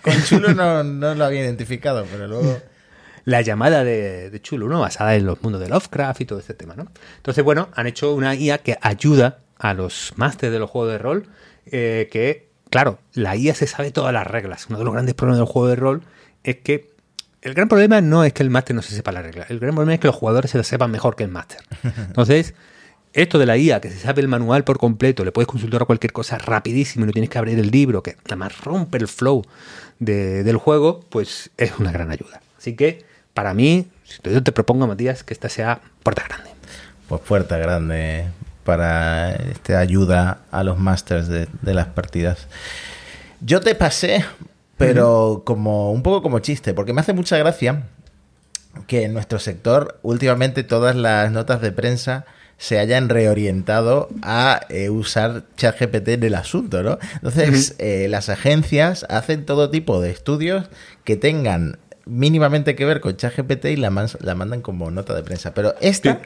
Con Chulu no, no lo había identificado, pero luego la llamada de, de, Chulu, ¿no? Basada en los mundos de Lovecraft y todo este tema, ¿no? Entonces, bueno, han hecho una IA que ayuda a los másteres de los juegos de rol, eh, que, claro, la IA se sabe todas las reglas. Uno de los grandes problemas del juego de rol es que el gran problema no es que el máster no se sepa la regla, el gran problema es que los jugadores se la sepan mejor que el máster. Entonces, esto de la IA, que se sabe el manual por completo, le puedes consultar a cualquier cosa rapidísimo y no tienes que abrir el libro, que además rompe el flow de, del juego, pues es una gran ayuda. Así que, para mí, yo te propongo, Matías, que esta sea puerta grande. Pues puerta grande para esta ayuda a los masters de, de las partidas. Yo te pasé pero como un poco como chiste, porque me hace mucha gracia que en nuestro sector últimamente todas las notas de prensa se hayan reorientado a eh, usar ChatGPT en el asunto, ¿no? Entonces, eh, las agencias hacen todo tipo de estudios que tengan mínimamente que ver con ChatGPT y la, la mandan como nota de prensa. Pero esta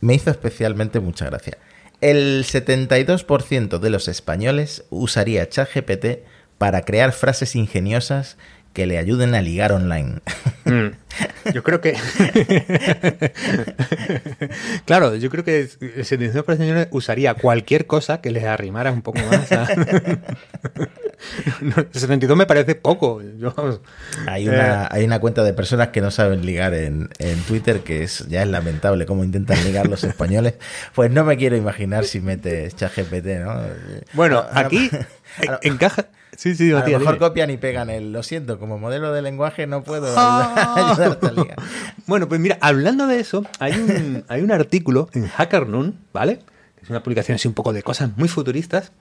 me hizo especialmente mucha gracia. El 72% de los españoles usaría ChatGPT para crear frases ingeniosas que le ayuden a ligar online. Mm. Yo creo que. claro, yo creo que el 72% usaría cualquier cosa que les arrimara un poco más. A... el 72 me parece poco. Hay, una, eh. hay una cuenta de personas que no saben ligar en, Twitter que es ya es lamentable cómo intentan ligar los españoles. Pues no me quiero imaginar si metes ChatGPT, ¿no? Bueno, aquí encaja. Sí, sí, a lo mejor copian y pegan el. Lo siento, como modelo de lenguaje no puedo ayudarte a ligar. Bueno, pues mira, hablando de eso, hay un, hay un artículo en Hacker Noon, ¿vale? Es una publicación así un poco de cosas muy futuristas.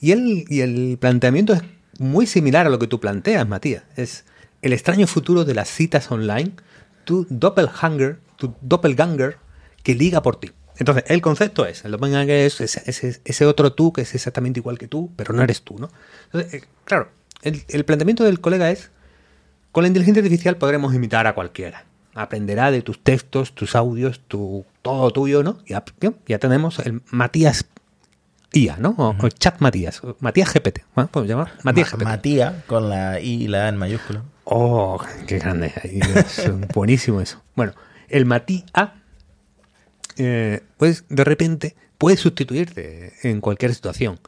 Y el, y el planteamiento es muy similar a lo que tú planteas, Matías. Es el extraño futuro de las citas online, tu doppelganger, tu doppelganger que liga por ti. Entonces, el concepto es, el doppelganger es ese, otro tú que es exactamente igual que tú, pero no eres tú, ¿no? Entonces, eh, claro, el, planteamiento del colega es, con la inteligencia artificial podremos imitar a cualquiera. Aprenderá de tus textos, tus audios, tu, todo tuyo, ¿no? Ya, ya tenemos el Matías IA, ¿no? O, chat Matías, Matías GPT, ¿no? ¿Podemos llamar? Matías GPT. Matías con la I y la A en mayúscula. Oh, qué grande. Es buenísimo eso. Bueno, el Matías pues de repente puede sustituirte en cualquier situación.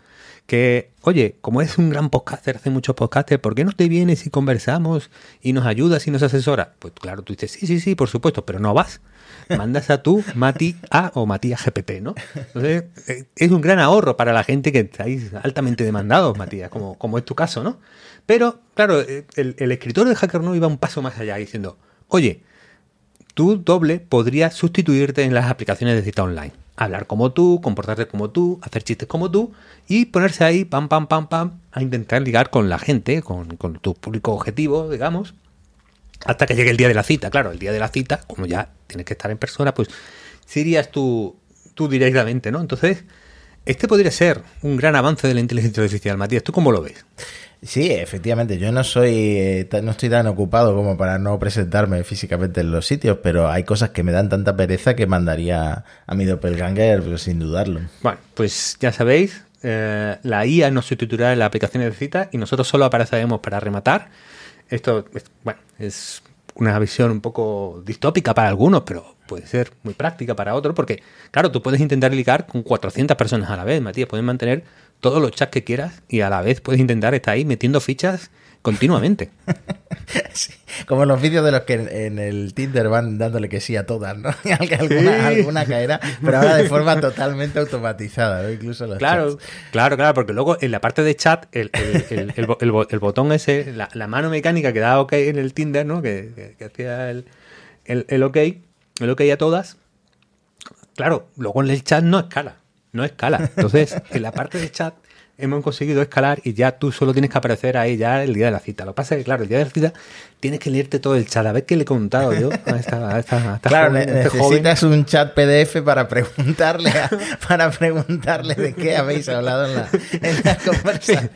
Que, oye, como es un gran podcaster, hace muchos podcasts, ¿por qué no te vienes y conversamos y nos ayudas y nos asesoras? Pues claro, tú dices, sí, sí, sí, por supuesto, pero no vas. Mandas a tú, Mati A o Matías GPT, ¿no? Entonces, eh, es un gran ahorro para la gente que estáis altamente demandados, Matías, como, como es tu caso, ¿no? Pero, claro, eh, el, el escritor de Hacker no iba un paso más allá diciendo, oye, tu doble podría sustituirte en las aplicaciones de cita online. Hablar como tú, comportarte como tú, hacer chistes como tú y ponerse ahí, pam, pam, pam, pam, a intentar ligar con la gente, con, tu público objetivo, digamos, hasta que llegue el día de la cita. Claro, el día de la cita, como ya tienes que estar en persona, pues serías tú, tú directamente, ¿no? Entonces, este podría ser un gran avance de la inteligencia artificial, Matías. ¿Tú cómo lo ves? Sí, efectivamente, yo no soy, eh, no estoy tan ocupado como para no presentarme físicamente en los sitios, pero hay cosas que me dan tanta pereza que mandaría a mi doppelganger sin dudarlo. Bueno, pues ya sabéis, eh, la IA nos sustituirá en la aplicación de cita y nosotros solo apareceremos para rematar. Esto, bueno, es una visión un poco distópica para algunos, pero puede ser muy práctica para otros, porque, claro, tú puedes intentar ligar con 400 personas a la vez, Matías, puedes mantener todos los chats que quieras y a la vez puedes intentar estar ahí metiendo fichas continuamente. como en los vídeos de los que en, el Tinder van dándole que sí a todas, ¿no? alguna, alguna caerá, pero ahora de forma totalmente automatizada, ¿no? Incluso los Claro, claro, claro, porque luego en la parte de chat, el, el, botón ese, la, mano mecánica que da OK en el Tinder, ¿no? Que, que hacía el, el, OK, el OK a todas, claro, luego en el chat no escala no escala. Entonces, en la parte de chat hemos conseguido escalar y ya tú solo tienes que aparecer ahí ya el día de la cita. Lo que pasa es que, claro, el día de la cita tienes que leerte todo el chat. A ver qué le he contado yo a esta, Claro, este necesitas un chat PDF para preguntarle para preguntarle de qué habéis hablado en la, conversación.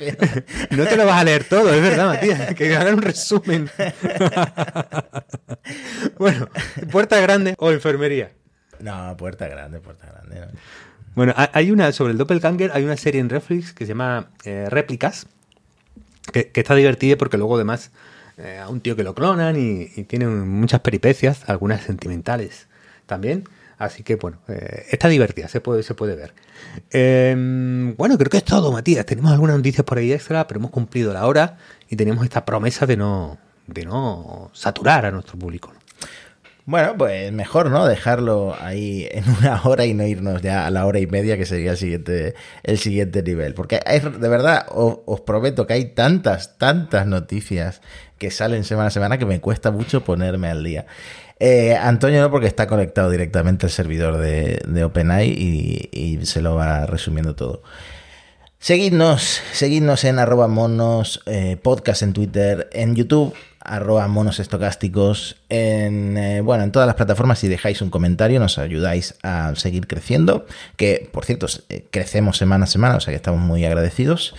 No te lo vas a leer todo, es verdad, Matías. Que hagan un resumen. bueno, ¿puerta grande o enfermería? No, puerta grande, puerta grande. Bueno, hay una, sobre el Doppelganger, hay una serie en Netflix que se llama eh, Réplicas, que, está divertida porque luego además eh, a un tío que lo clonan y, tiene muchas peripecias, algunas sentimentales también. Así que bueno, eh, está divertida, se puede, se puede ver. Em, bueno, creo que es todo, Matías. Tenemos algunas noticias por ahí extra, pero hemos cumplido la hora y tenemos esta promesa de no, de no saturar a nuestro público. Bueno, pues mejor, ¿no? Dejarlo ahí en una hora y no irnos ya a la hora y media que sería el siguiente, el siguiente nivel. Porque de verdad, os, prometo que hay tantas, tantas noticias que salen semana a semana que me cuesta mucho ponerme al día. Eh, Antonio no, porque está conectado directamente al servidor de, OpenAI y, se lo va resumiendo todo. Seguidnos, seguidnos en arroba monos, eh, podcast en Twitter, en YouTube, arroba monos en, eh, bueno, en todas las plataformas. Si dejáis un comentario, nos ayudáis a seguir creciendo. Que, por cierto, eh, crecemos semana a semana, o sea que estamos muy agradecidos.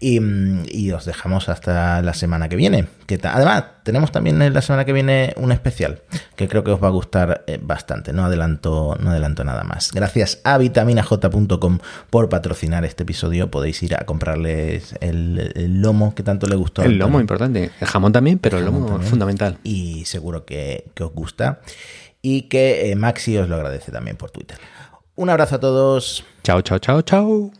Y, mm, y os dejamos hasta la semana que viene. Que además, tenemos también la semana que viene un especial que creo que os va a gustar eh, bastante. No adelanto, no adelanto nada más. Gracias a vitaminaj.com por patrocinar este episodio. Podéis ir a comprarles el, el lomo que tanto le gustó. El lomo, importante. El jamón también, pero el lomo también. fundamental. Y seguro que, os gusta. Y que eh, Maxi os lo agradece también por Twitter. Un abrazo a todos. Chao, chao, chao, chao.